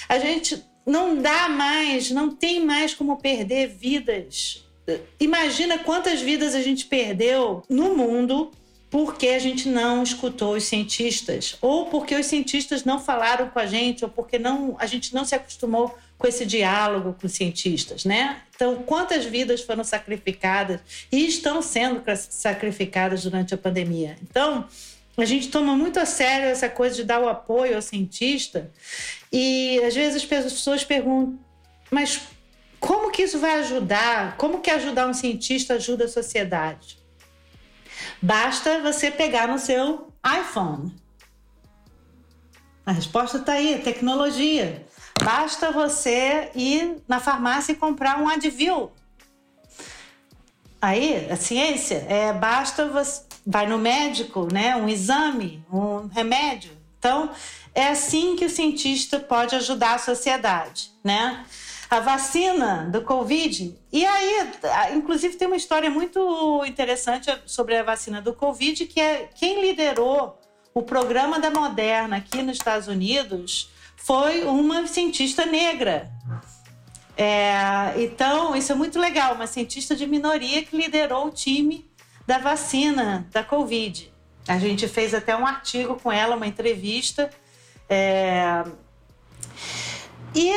a gente não dá mais, não tem mais como perder vidas Imagina quantas vidas a gente perdeu no mundo porque a gente não escutou os cientistas, ou porque os cientistas não falaram com a gente, ou porque não, a gente não se acostumou com esse diálogo com os cientistas, né? Então, quantas vidas foram sacrificadas e estão sendo sacrificadas durante a pandemia? Então, a gente toma muito a sério essa coisa de dar o apoio ao cientista e às vezes as pessoas perguntam, mas como que isso vai ajudar? Como que ajudar um cientista ajuda a sociedade? Basta você pegar no seu iPhone. A resposta está aí, tecnologia. Basta você ir na farmácia e comprar um Advil. Aí, a ciência, é, basta você vai no médico, né, um exame, um remédio. Então, é assim que o cientista pode ajudar a sociedade, né? A vacina do Covid. E aí, inclusive, tem uma história muito interessante sobre a vacina do Covid, que é quem liderou o programa da Moderna aqui nos Estados Unidos foi uma cientista negra. É, então, isso é muito legal, uma cientista de minoria que liderou o time da vacina da Covid. A gente fez até um artigo com ela, uma entrevista. É... E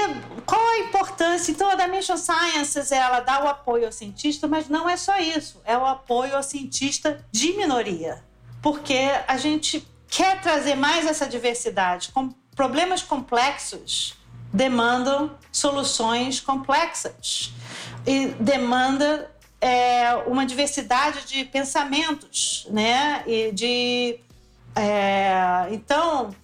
qual a importância? Então, a Dimension Sciences ela dá o apoio ao cientista, mas não é só isso, é o apoio ao cientista de minoria. Porque a gente quer trazer mais essa diversidade. Com problemas complexos demandam soluções complexas e demanda é, uma diversidade de pensamentos, né? E de é, então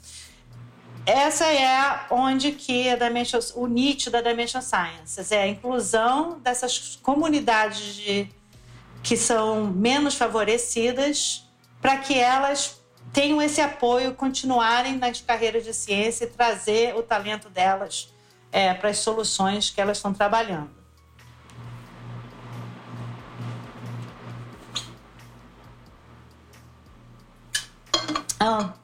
essa é onde que a Dimension, o nicho da Dimension Sciences é a inclusão dessas comunidades de, que são menos favorecidas para que elas tenham esse apoio, continuarem nas carreiras de ciência e trazer o talento delas é, para as soluções que elas estão trabalhando. Ah,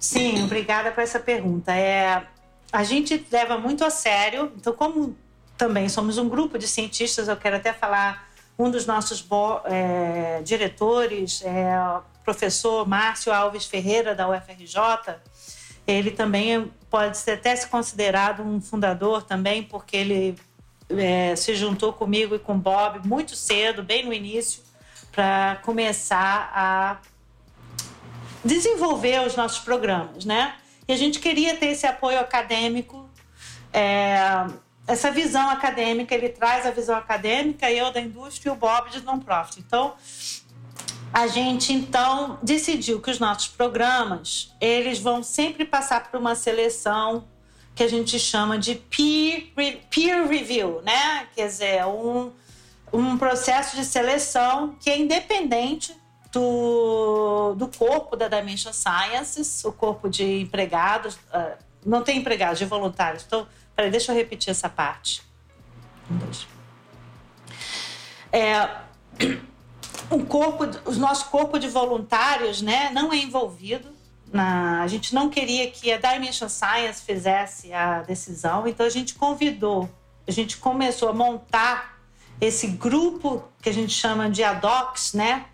sim, obrigada por essa pergunta. É, a gente leva muito a sério, então, como também somos um grupo de cientistas, eu quero até falar, um dos nossos é, diretores é o professor Márcio Alves Ferreira, da UFRJ. Ele também pode ser até se considerado um fundador também, porque ele é, se juntou comigo e com Bob muito cedo, bem no início, para começar a desenvolver os nossos programas, né? E a gente queria ter esse apoio acadêmico, é, essa visão acadêmica. Ele traz a visão acadêmica, eu da indústria e o Bob de non-profit. Então, a gente então decidiu que os nossos programas eles vão sempre passar por uma seleção que a gente chama de peer, peer review, né? Quer dizer, um, um processo de seleção que é independente do, do corpo da Dimension Sciences, o corpo de empregados, uh, não tem empregados, de voluntários. Então, peraí, deixa eu repetir essa parte. Um. É, corpo, o nosso corpo de voluntários, né, não é envolvido. Na, a gente não queria que a Dimension Science fizesse a decisão, então a gente convidou, a gente começou a montar esse grupo que a gente chama de ADOCs, né?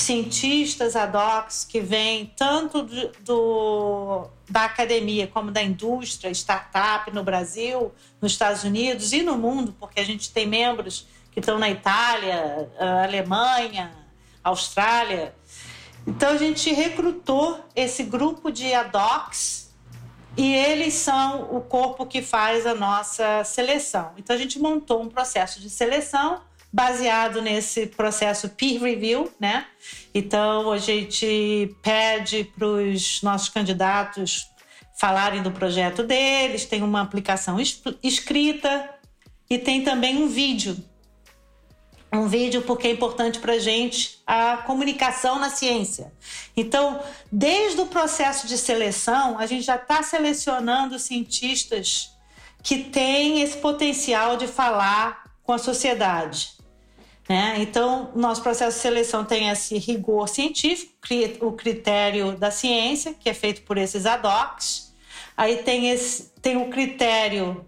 Cientistas ad hoc que vêm tanto do, do, da academia como da indústria, startup no Brasil, nos Estados Unidos e no mundo, porque a gente tem membros que estão na Itália, Alemanha, Austrália. Então a gente recrutou esse grupo de ad hocs e eles são o corpo que faz a nossa seleção. Então a gente montou um processo de seleção baseado nesse processo peer review, né? Então a gente pede para os nossos candidatos falarem do projeto deles, tem uma aplicação escrita e tem também um vídeo. Um vídeo porque é importante para a gente a comunicação na ciência. Então, desde o processo de seleção, a gente já está selecionando cientistas que têm esse potencial de falar com a sociedade. Né? Então, nosso processo de seleção tem esse rigor científico, o critério da ciência, que é feito por esses ad hocs. Aí tem, esse, tem o critério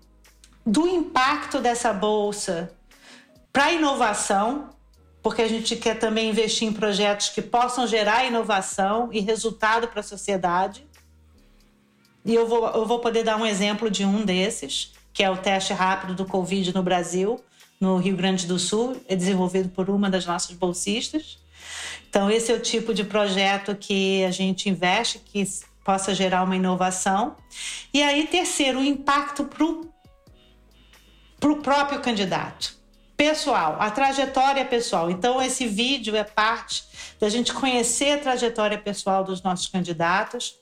do impacto dessa bolsa para a inovação, porque a gente quer também investir em projetos que possam gerar inovação e resultado para a sociedade. E eu vou, eu vou poder dar um exemplo de um desses, que é o teste rápido do Covid no Brasil, no Rio Grande do Sul, é desenvolvido por uma das nossas bolsistas. Então, esse é o tipo de projeto que a gente investe, que possa gerar uma inovação. E aí, terceiro, o impacto para o próprio candidato. Pessoal, a trajetória pessoal. Então, esse vídeo é parte da gente conhecer a trajetória pessoal dos nossos candidatos.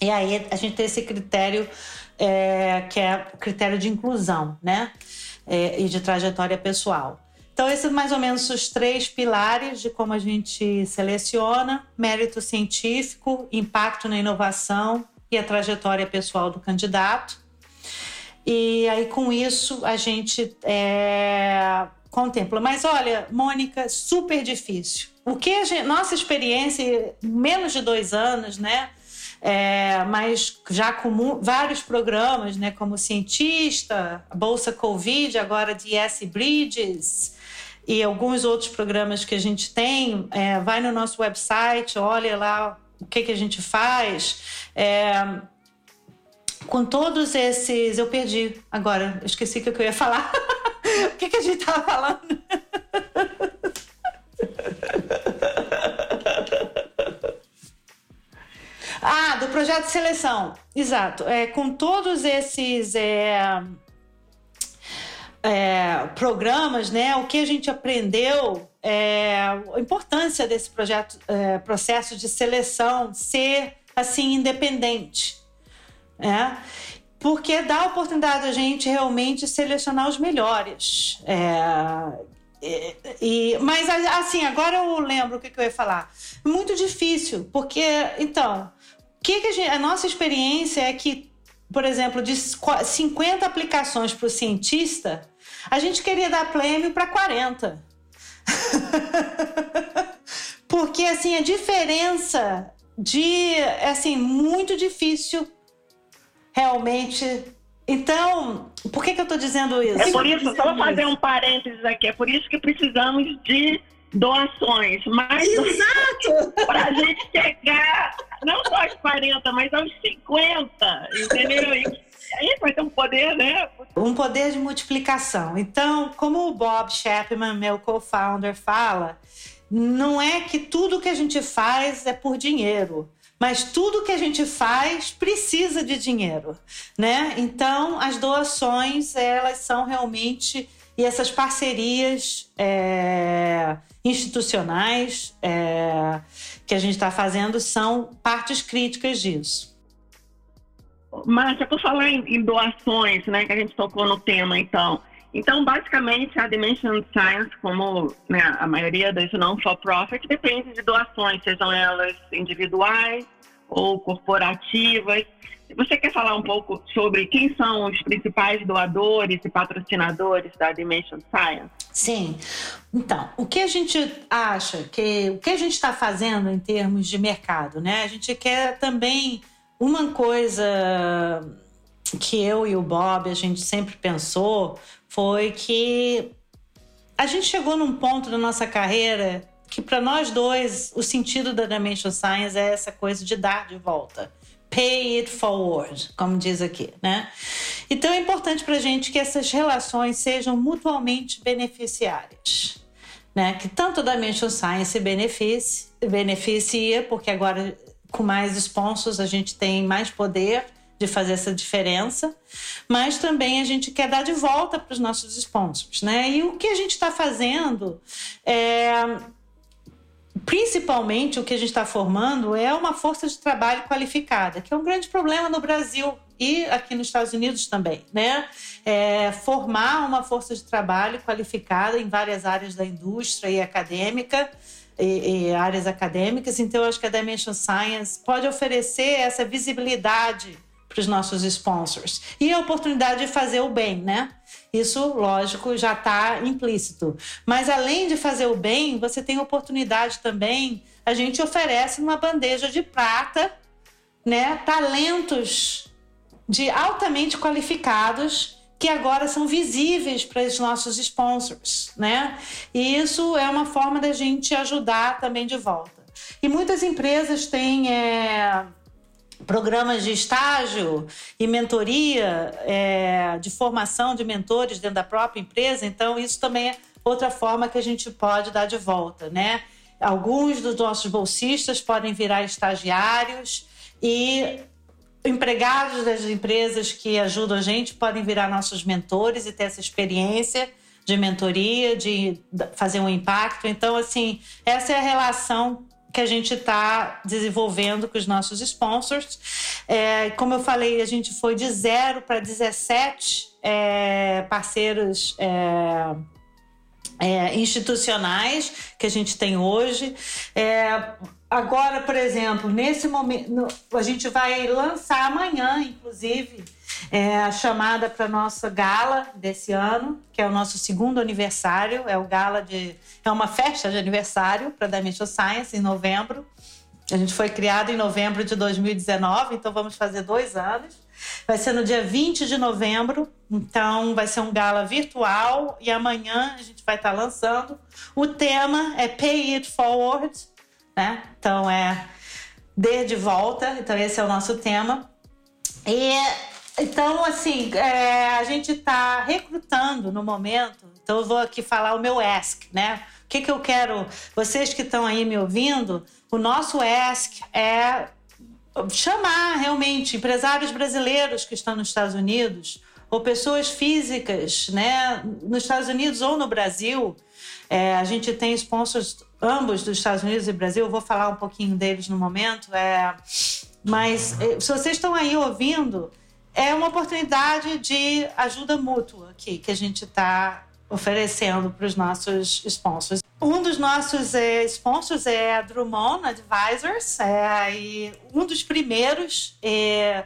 E aí, a gente tem esse critério, é, que é o critério de inclusão, né? É, e de trajetória pessoal. Então, esses mais ou menos os três pilares de como a gente seleciona: mérito científico, impacto na inovação e a trajetória pessoal do candidato. E aí, com isso, a gente é, contempla. Mas olha, Mônica, super difícil. O que gente, nossa experiência, menos de dois anos, né? É, mas já com vários programas, né, como Cientista, Bolsa Covid, agora DS Bridges e alguns outros programas que a gente tem. É, vai no nosso website, olha lá o que, que a gente faz. É, com todos esses. Eu perdi agora, esqueci o que eu ia falar. o que, que a gente estava falando? Ah, do projeto de seleção, exato. É, com todos esses é, é, programas, né, o que a gente aprendeu, é, a importância desse projeto, é, processo de seleção ser assim independente, né? Porque dá a oportunidade a gente realmente selecionar os melhores. É, e, e, mas assim, agora eu lembro o que, que eu ia falar. Muito difícil, porque então que, que a, gente, a nossa experiência é que, por exemplo, de 50 aplicações para o cientista, a gente queria dar prêmio para 40. Porque assim, a diferença de assim, muito difícil realmente. Então, por que, que eu estou dizendo isso? É por isso, só fazer um parênteses aqui, é por isso que precisamos de doações, mas Exato! para a gente chegar não só aos 40, mas aos 50, entendeu? E aí vai ter um poder, né? Um poder de multiplicação. Então, como o Bob Chapman, meu co-founder, fala, não é que tudo que a gente faz é por dinheiro mas tudo que a gente faz precisa de dinheiro, né? Então, as doações elas são realmente e essas parcerias é, institucionais é, que a gente está fazendo são partes críticas disso. Márcia, por falar em, em, doações, né, que a gente tocou no tema, então. Então, basicamente, a Dimension Science, como né, a maioria das non-for-profit, depende de doações, sejam elas individuais ou corporativas. Você quer falar um pouco sobre quem são os principais doadores e patrocinadores da Dimension Science? Sim. Então, o que a gente acha que o que a gente está fazendo em termos de mercado, né? A gente quer também uma coisa que eu e o Bob a gente sempre pensou foi que a gente chegou num ponto da nossa carreira que para nós dois o sentido da Dimension Science é essa coisa de dar de volta pay it forward, como diz aqui, né? Então é importante para a gente que essas relações sejam mutuamente beneficiárias, né? Que tanto da Dimension Science beneficie, beneficia, porque agora com mais sponsors a gente tem mais poder de fazer essa diferença, mas também a gente quer dar de volta para os nossos sponsors, né? E o que a gente está fazendo é principalmente o que a gente está formando é uma força de trabalho qualificada, que é um grande problema no Brasil e aqui nos Estados Unidos também, né? É formar uma força de trabalho qualificada em várias áreas da indústria e acadêmica. E, e áreas acadêmicas, então acho que a Dimension Science pode oferecer essa visibilidade para os nossos sponsors. E a oportunidade de fazer o bem, né? Isso, lógico, já está implícito. Mas além de fazer o bem, você tem oportunidade também. A gente oferece uma bandeja de prata, né? Talentos de altamente qualificados que agora são visíveis para os nossos sponsors, né? E isso é uma forma da gente ajudar também de volta. E muitas empresas têm é, programas de estágio e mentoria, é, de formação de mentores dentro da própria empresa. Então, isso também é outra forma que a gente pode dar de volta, né? Alguns dos nossos bolsistas podem virar estagiários e empregados das empresas que ajudam a gente podem virar nossos mentores e ter essa experiência de mentoria, de fazer um impacto. Então, assim, essa é a relação que a gente está desenvolvendo com os nossos sponsors. É, como eu falei, a gente foi de zero para 17 é, parceiros é, é, institucionais que a gente tem hoje. É, agora, por exemplo, nesse momento, a gente vai lançar amanhã, inclusive é a chamada para nossa gala desse ano, que é o nosso segundo aniversário. É o gala de é uma festa de aniversário para Dimension Science em novembro. A gente foi criado em novembro de 2019, então vamos fazer dois anos. Vai ser no dia 20 de novembro, então vai ser um gala virtual e amanhã a gente vai estar lançando. O tema é Pay It Forward, né? Então é dê de volta, então esse é o nosso tema. E então, assim, é, a gente está recrutando no momento. Então, eu vou aqui falar o meu ask, né? O que, que eu quero? Vocês que estão aí me ouvindo, o nosso ask é chamar realmente empresários brasileiros que estão nos Estados Unidos ou pessoas físicas, né, nos Estados Unidos ou no Brasil. É, a gente tem sponsors ambos dos Estados Unidos e Brasil. Eu vou falar um pouquinho deles no momento. É, mas é, se vocês estão aí ouvindo, é uma oportunidade de ajuda mútua aqui que a gente está oferecendo para os nossos sponsors. Um dos nossos é, sponsors é a Drummond Advisors, é e um dos primeiros. É,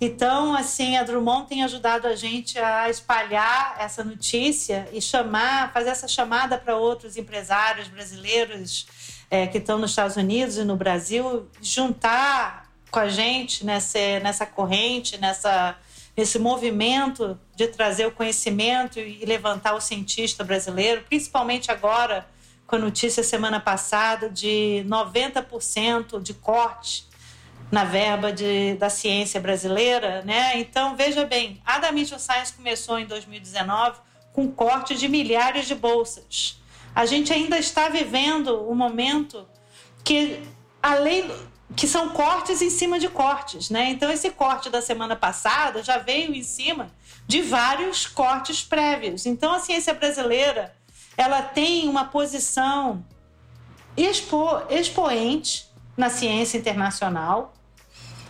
então, assim, a Drummond tem ajudado a gente a espalhar essa notícia e chamar, fazer essa chamada para outros empresários brasileiros é, que estão nos Estados Unidos e no Brasil, juntar com a gente nessa, nessa corrente, nessa, nesse movimento de trazer o conhecimento e levantar o cientista brasileiro, principalmente agora com a notícia semana passada de 90% de corte na verba de, da ciência brasileira, né? Então, veja bem, a da Mission Science começou em 2019 com corte de milhares de bolsas. A gente ainda está vivendo um momento que, além que são cortes em cima de cortes, né? Então esse corte da semana passada já veio em cima de vários cortes prévios. Então a ciência brasileira ela tem uma posição expo, expoente na ciência internacional.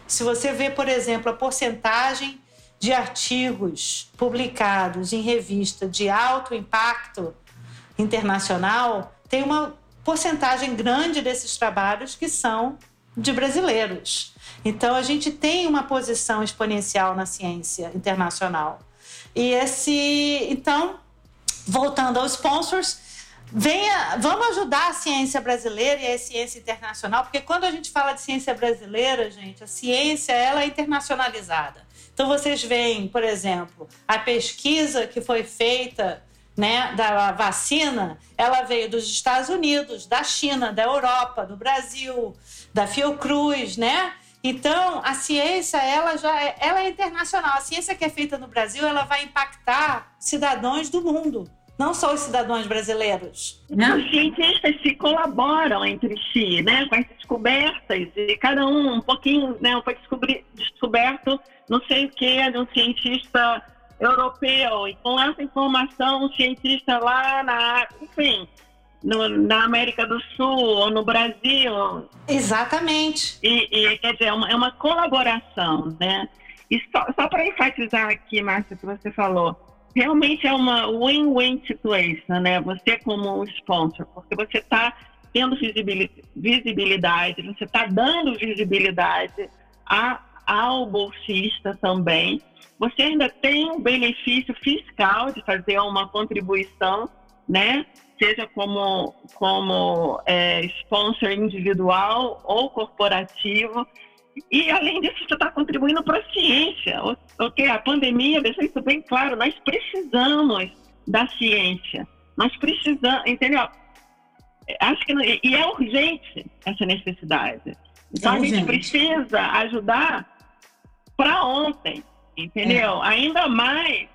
Se você vê, por exemplo, a porcentagem de artigos publicados em revista de alto impacto internacional, tem uma porcentagem grande desses trabalhos que são de brasileiros. Então a gente tem uma posição exponencial na ciência internacional. E esse, então, voltando aos sponsors, venha, vamos ajudar a ciência brasileira e a ciência internacional, porque quando a gente fala de ciência brasileira, gente, a ciência ela é internacionalizada. Então vocês veem, por exemplo, a pesquisa que foi feita né, da vacina, ela veio dos Estados Unidos, da China, da Europa, do Brasil, da Fiocruz, né? Então, a ciência, ela já é, ela é internacional. A ciência que é feita no Brasil, ela vai impactar cidadãos do mundo, não só os cidadãos brasileiros. Os cientistas se colaboram entre si, né, com as descobertas, e cada um um pouquinho, né, foi descoberto não sei o que, de um cientista europeu, e com essa informação, um cientista lá na, enfim, no, na América do Sul ou no Brasil. Exatamente. E, e quer dizer, é uma, é uma colaboração, né? E só, só para enfatizar aqui, Márcia, que você falou, realmente é uma win-win situation, né? Você como sponsor, porque você está tendo visibilidade, você está dando visibilidade a, ao bolsista também. Você ainda tem um benefício fiscal de fazer uma contribuição, né? seja como, como é, sponsor individual ou corporativo. E, além disso, você está contribuindo para a ciência. Ok, a pandemia deixou isso bem claro. Nós precisamos da ciência. Nós precisamos, entendeu? Acho que e é urgente essa necessidade. Então é a gente precisa ajudar para ontem, entendeu? É. Ainda mais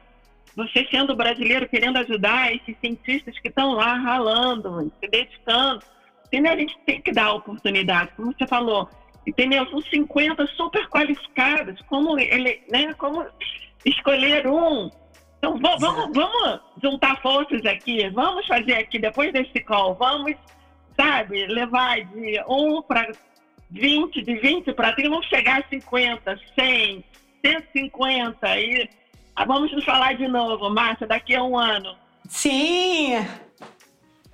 você sendo brasileiro querendo ajudar esses cientistas que estão lá ralando, se dedicando, entendeu? A gente tem que dar oportunidade, como você falou, entendeu? São 50 super qualificados, como ele, né? Como escolher um. Então vamos, vamos, vamos juntar forças aqui, vamos fazer aqui depois desse call, vamos, sabe, levar de um para 20, de 20 para 30, vamos chegar a 50, 100, 150 e ah, vamos nos falar de novo, Márcia, daqui a um ano. Sim!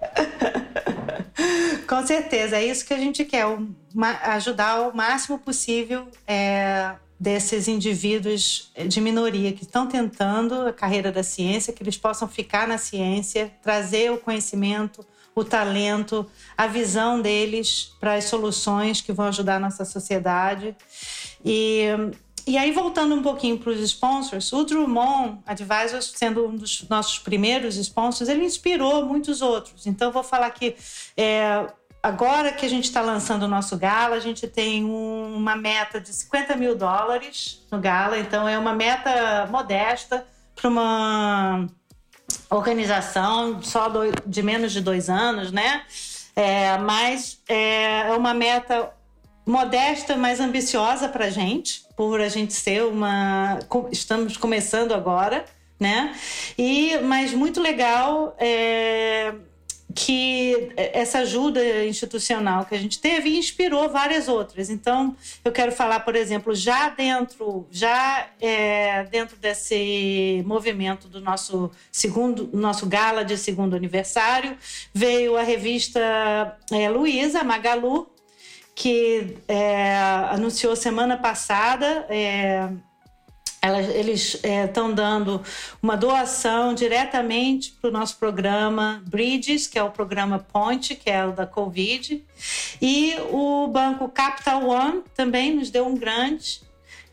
Com certeza, é isso que a gente quer, ajudar o máximo possível é, desses indivíduos de minoria que estão tentando a carreira da ciência, que eles possam ficar na ciência, trazer o conhecimento, o talento, a visão deles para as soluções que vão ajudar a nossa sociedade. E, e aí, voltando um pouquinho para os sponsors, o Drummond Advisors, sendo um dos nossos primeiros sponsors, ele inspirou muitos outros. Então, vou falar que é, agora que a gente está lançando o nosso gala, a gente tem um, uma meta de 50 mil dólares no gala. Então, é uma meta modesta para uma organização só do, de menos de dois anos, né? É, mas é, é uma meta modesta, mas ambiciosa para a gente, por a gente ser uma. Estamos começando agora, né? E, mas muito legal. É, que essa ajuda institucional que a gente teve inspirou várias outras. Então, eu quero falar, por exemplo, já dentro, já é, dentro desse movimento do nosso segundo, nosso gala de segundo aniversário, veio a revista é, Luísa Magalu, que é, anunciou semana passada é, eles estão é, dando uma doação diretamente para o nosso programa Bridges, que é o programa Ponte, que é o da Covid. E o banco Capital One também nos deu um grande,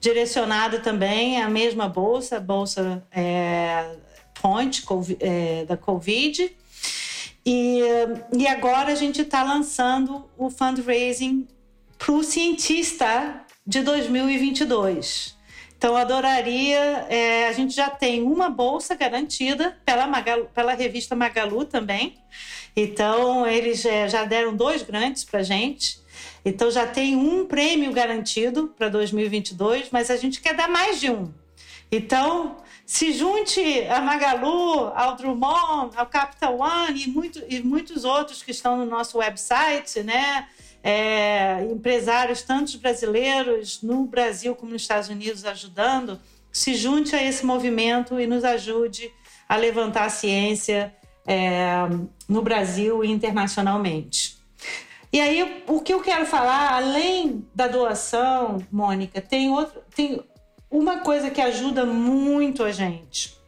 direcionado também à mesma bolsa, a bolsa é, Point é, da Covid. E, e agora a gente está lançando o fundraising para o cientista de 2022. Então, adoraria. É, a gente já tem uma bolsa garantida pela, Magalu, pela revista Magalu também. Então, eles é, já deram dois grandes para gente. Então, já tem um prêmio garantido para 2022, mas a gente quer dar mais de um. Então, se junte a Magalu, ao Drummond, ao Capital One e, muito, e muitos outros que estão no nosso website, né? é, empresários, tantos brasileiros no Brasil como nos Estados Unidos, ajudando, se junte a esse movimento e nos ajude a levantar a ciência é, no Brasil e internacionalmente. E aí, o que eu quero falar, além da doação, Mônica, tem, outro, tem uma coisa que ajuda muito a gente.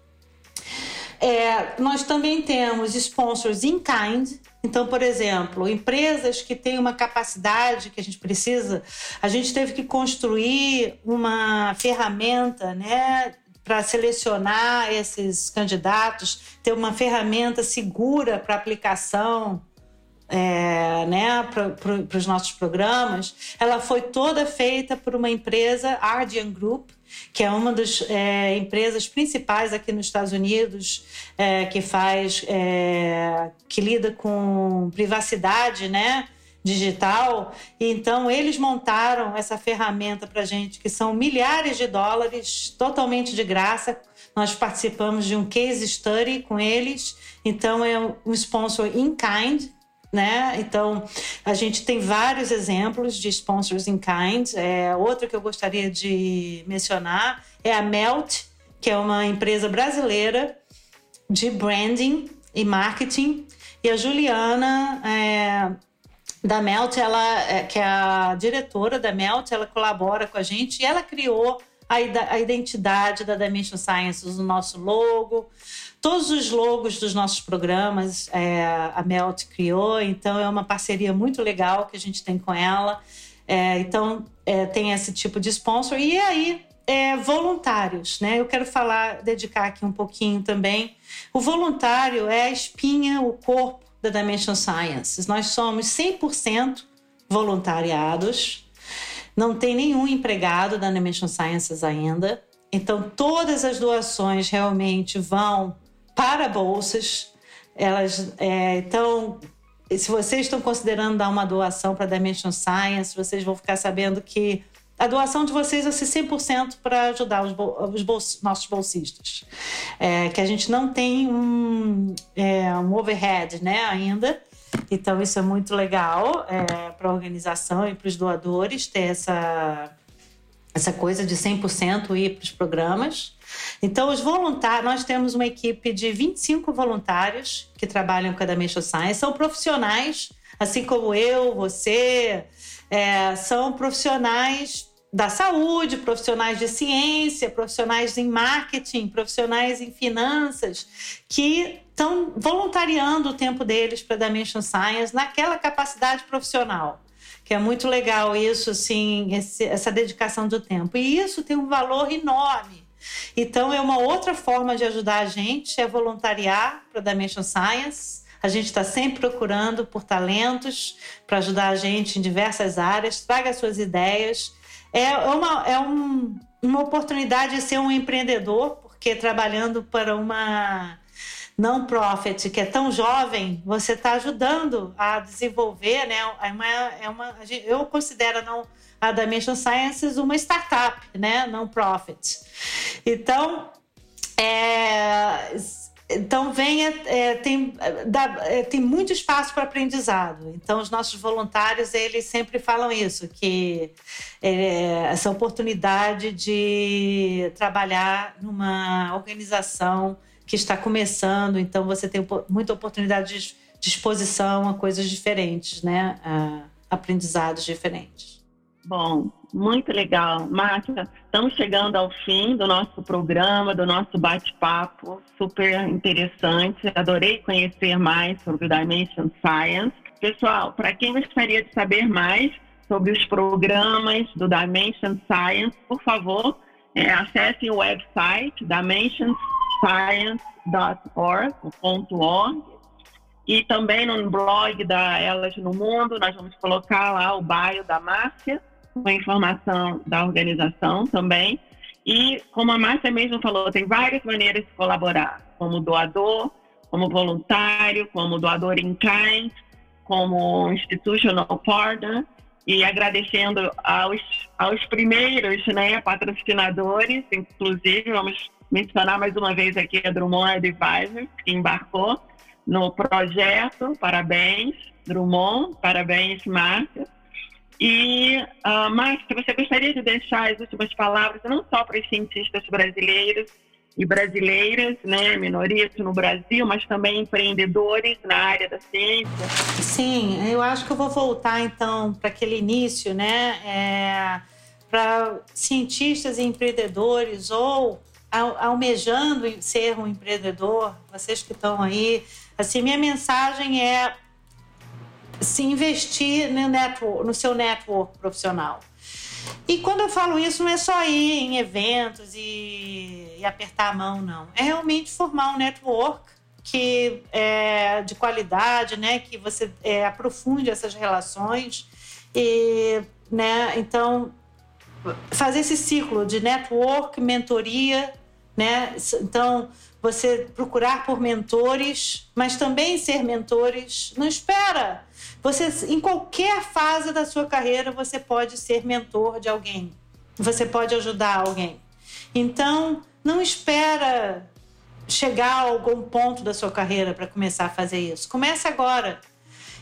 É, nós também temos sponsors in kind, então, por exemplo, empresas que têm uma capacidade que a gente precisa, a gente teve que construir uma ferramenta, né, para selecionar esses candidatos, ter uma ferramenta segura para aplicação é, né, para os nossos programas, ela foi toda feita por uma empresa, Ardian Group, que é uma das é, empresas principais aqui nos Estados Unidos, é, que faz, é, que lida com privacidade, né? digital. Então, eles montaram essa ferramenta para gente, que são milhares de dólares, totalmente de graça. Nós participamos de um case study com eles. Então, é um sponsor in kind, né? Então, a gente tem vários exemplos de sponsors in kind. É, outro que eu gostaria de mencionar é a Melt, que é uma empresa brasileira de branding e marketing. E a Juliana é, da Melt, ela, é, que é a diretora da Melt, ela colabora com a gente e ela criou a, a identidade da Dimension Science, o nosso logo, todos os logos dos nossos programas é, a Melt criou, então é uma parceria muito legal que a gente tem com ela. É, então é, tem esse tipo de sponsor e aí é, voluntários, né? Eu quero falar, dedicar aqui um pouquinho também. O voluntário é a espinha, o corpo da Dimension Sciences. Nós somos 100% voluntariados, não tem nenhum empregado da Dimension Sciences ainda. Então, todas as doações realmente vão para bolsas. Elas, é, então, se vocês estão considerando dar uma doação para Dimension Science, vocês vão ficar sabendo que a doação de vocês vai ser 100% para ajudar os, os bol nossos bolsistas. É, que a gente não tem um, é, um overhead né, ainda. Então, isso é muito legal é, para a organização e para os doadores ter essa, essa coisa de 100% ir para os programas. Então, os voluntários, nós temos uma equipe de 25 voluntários que trabalham com a Dimension Science, são profissionais, assim como eu, você, é, são profissionais da saúde, profissionais de ciência, profissionais em marketing, profissionais em finanças, que estão voluntariando o tempo deles para Dimension Science naquela capacidade profissional. Que é muito legal isso, assim, esse, essa dedicação do tempo. E isso tem um valor enorme. Então, é uma outra forma de ajudar a gente, é voluntariar para Dimension Science. A gente está sempre procurando por talentos para ajudar a gente em diversas áreas. Traga suas ideias é uma, é um, uma oportunidade de ser um empreendedor, porque trabalhando para uma non-profit que é tão jovem, você está ajudando a desenvolver, né? É uma, é uma, eu considero não, a Dimension Sciences uma startup, né? Non-profit. Então, é, então, venha, é, tem, dá, é, tem muito espaço para aprendizado. Então, os nossos voluntários, eles sempre falam isso, que é, essa oportunidade de trabalhar numa organização que está começando, então você tem muita oportunidade de, exposição a coisas diferentes, né? A aprendizados diferentes. Bom, muito legal. Márcia, estamos chegando ao fim do nosso programa, do nosso bate-papo, super interessante. Adorei conhecer mais sobre o Dimension Science. Pessoal, para quem gostaria de saber mais sobre os programas do Dimension Science, por favor, é, acessem o website dimensonscience.org e também no blog da Elas no Mundo, nós vamos colocar lá o bairro da Márcia com a informação da organização também. E, como a Márcia mesmo falou, tem várias maneiras de colaborar, como doador, como voluntário, como doador in kind, como institutional partner, e agradecendo aos, aos primeiros né, patrocinadores, inclusive, vamos mencionar mais uma vez aqui a Drummond Advisors, que embarcou no projeto. Parabéns, Drummond, parabéns, Márcia. E, uh, Márcia, você gostaria de deixar as últimas palavras, não só para os cientistas brasileiros e brasileiras, né, minorias no Brasil, mas também empreendedores na área da ciência? Sim, eu acho que eu vou voltar então para aquele início, né, é, para cientistas e empreendedores ou almejando ser um empreendedor, vocês que estão aí, assim, minha mensagem é se investir no, network, no seu network profissional. E quando eu falo isso, não é só ir em eventos e, e apertar a mão, não. É realmente formar um network que é de qualidade, né? Que você é, aprofunde essas relações e, né? Então fazer esse ciclo de network, mentoria, né? Então você procurar por mentores, mas também ser mentores. Não espera você, em qualquer fase da sua carreira, você pode ser mentor de alguém. Você pode ajudar alguém. Então, não espera chegar a algum ponto da sua carreira para começar a fazer isso. Comece agora.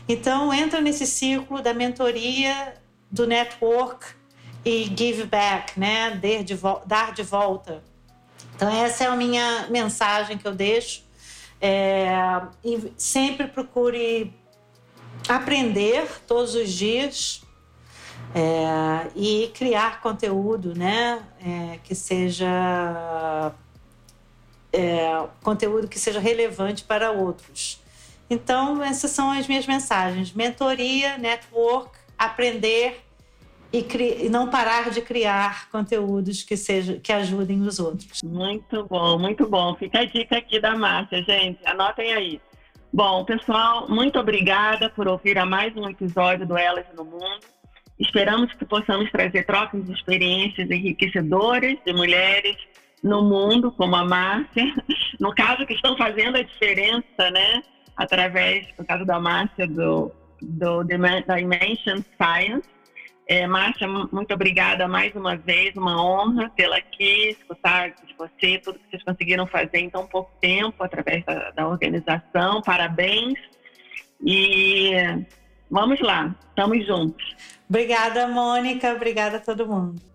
Então, entra nesse ciclo da mentoria, do network e give back, né? Dar de volta. Então, essa é a minha mensagem que eu deixo. É, sempre procure aprender todos os dias é, e criar conteúdo, né, é, que seja é, conteúdo que seja relevante para outros. Então essas são as minhas mensagens: mentoria, network, aprender e, e, não parar de criar conteúdos que seja que ajudem os outros. Muito bom, muito bom. Fica a dica aqui da Márcia, gente. Anotem aí. Bom, pessoal, muito obrigada por ouvir a mais um episódio do Elas no Mundo. Esperamos que possamos trazer trocas de experiências enriquecedoras de mulheres no mundo, como a Márcia, no caso que estão fazendo a diferença, né? Através, no caso da Márcia, do, do Dimension Science, é, Márcia, muito obrigada mais uma vez, uma honra tê-la aqui, escutar de você, tudo que vocês conseguiram fazer em tão pouco tempo através da, da organização. Parabéns. E vamos lá, estamos juntos. Obrigada, Mônica. Obrigada a todo mundo.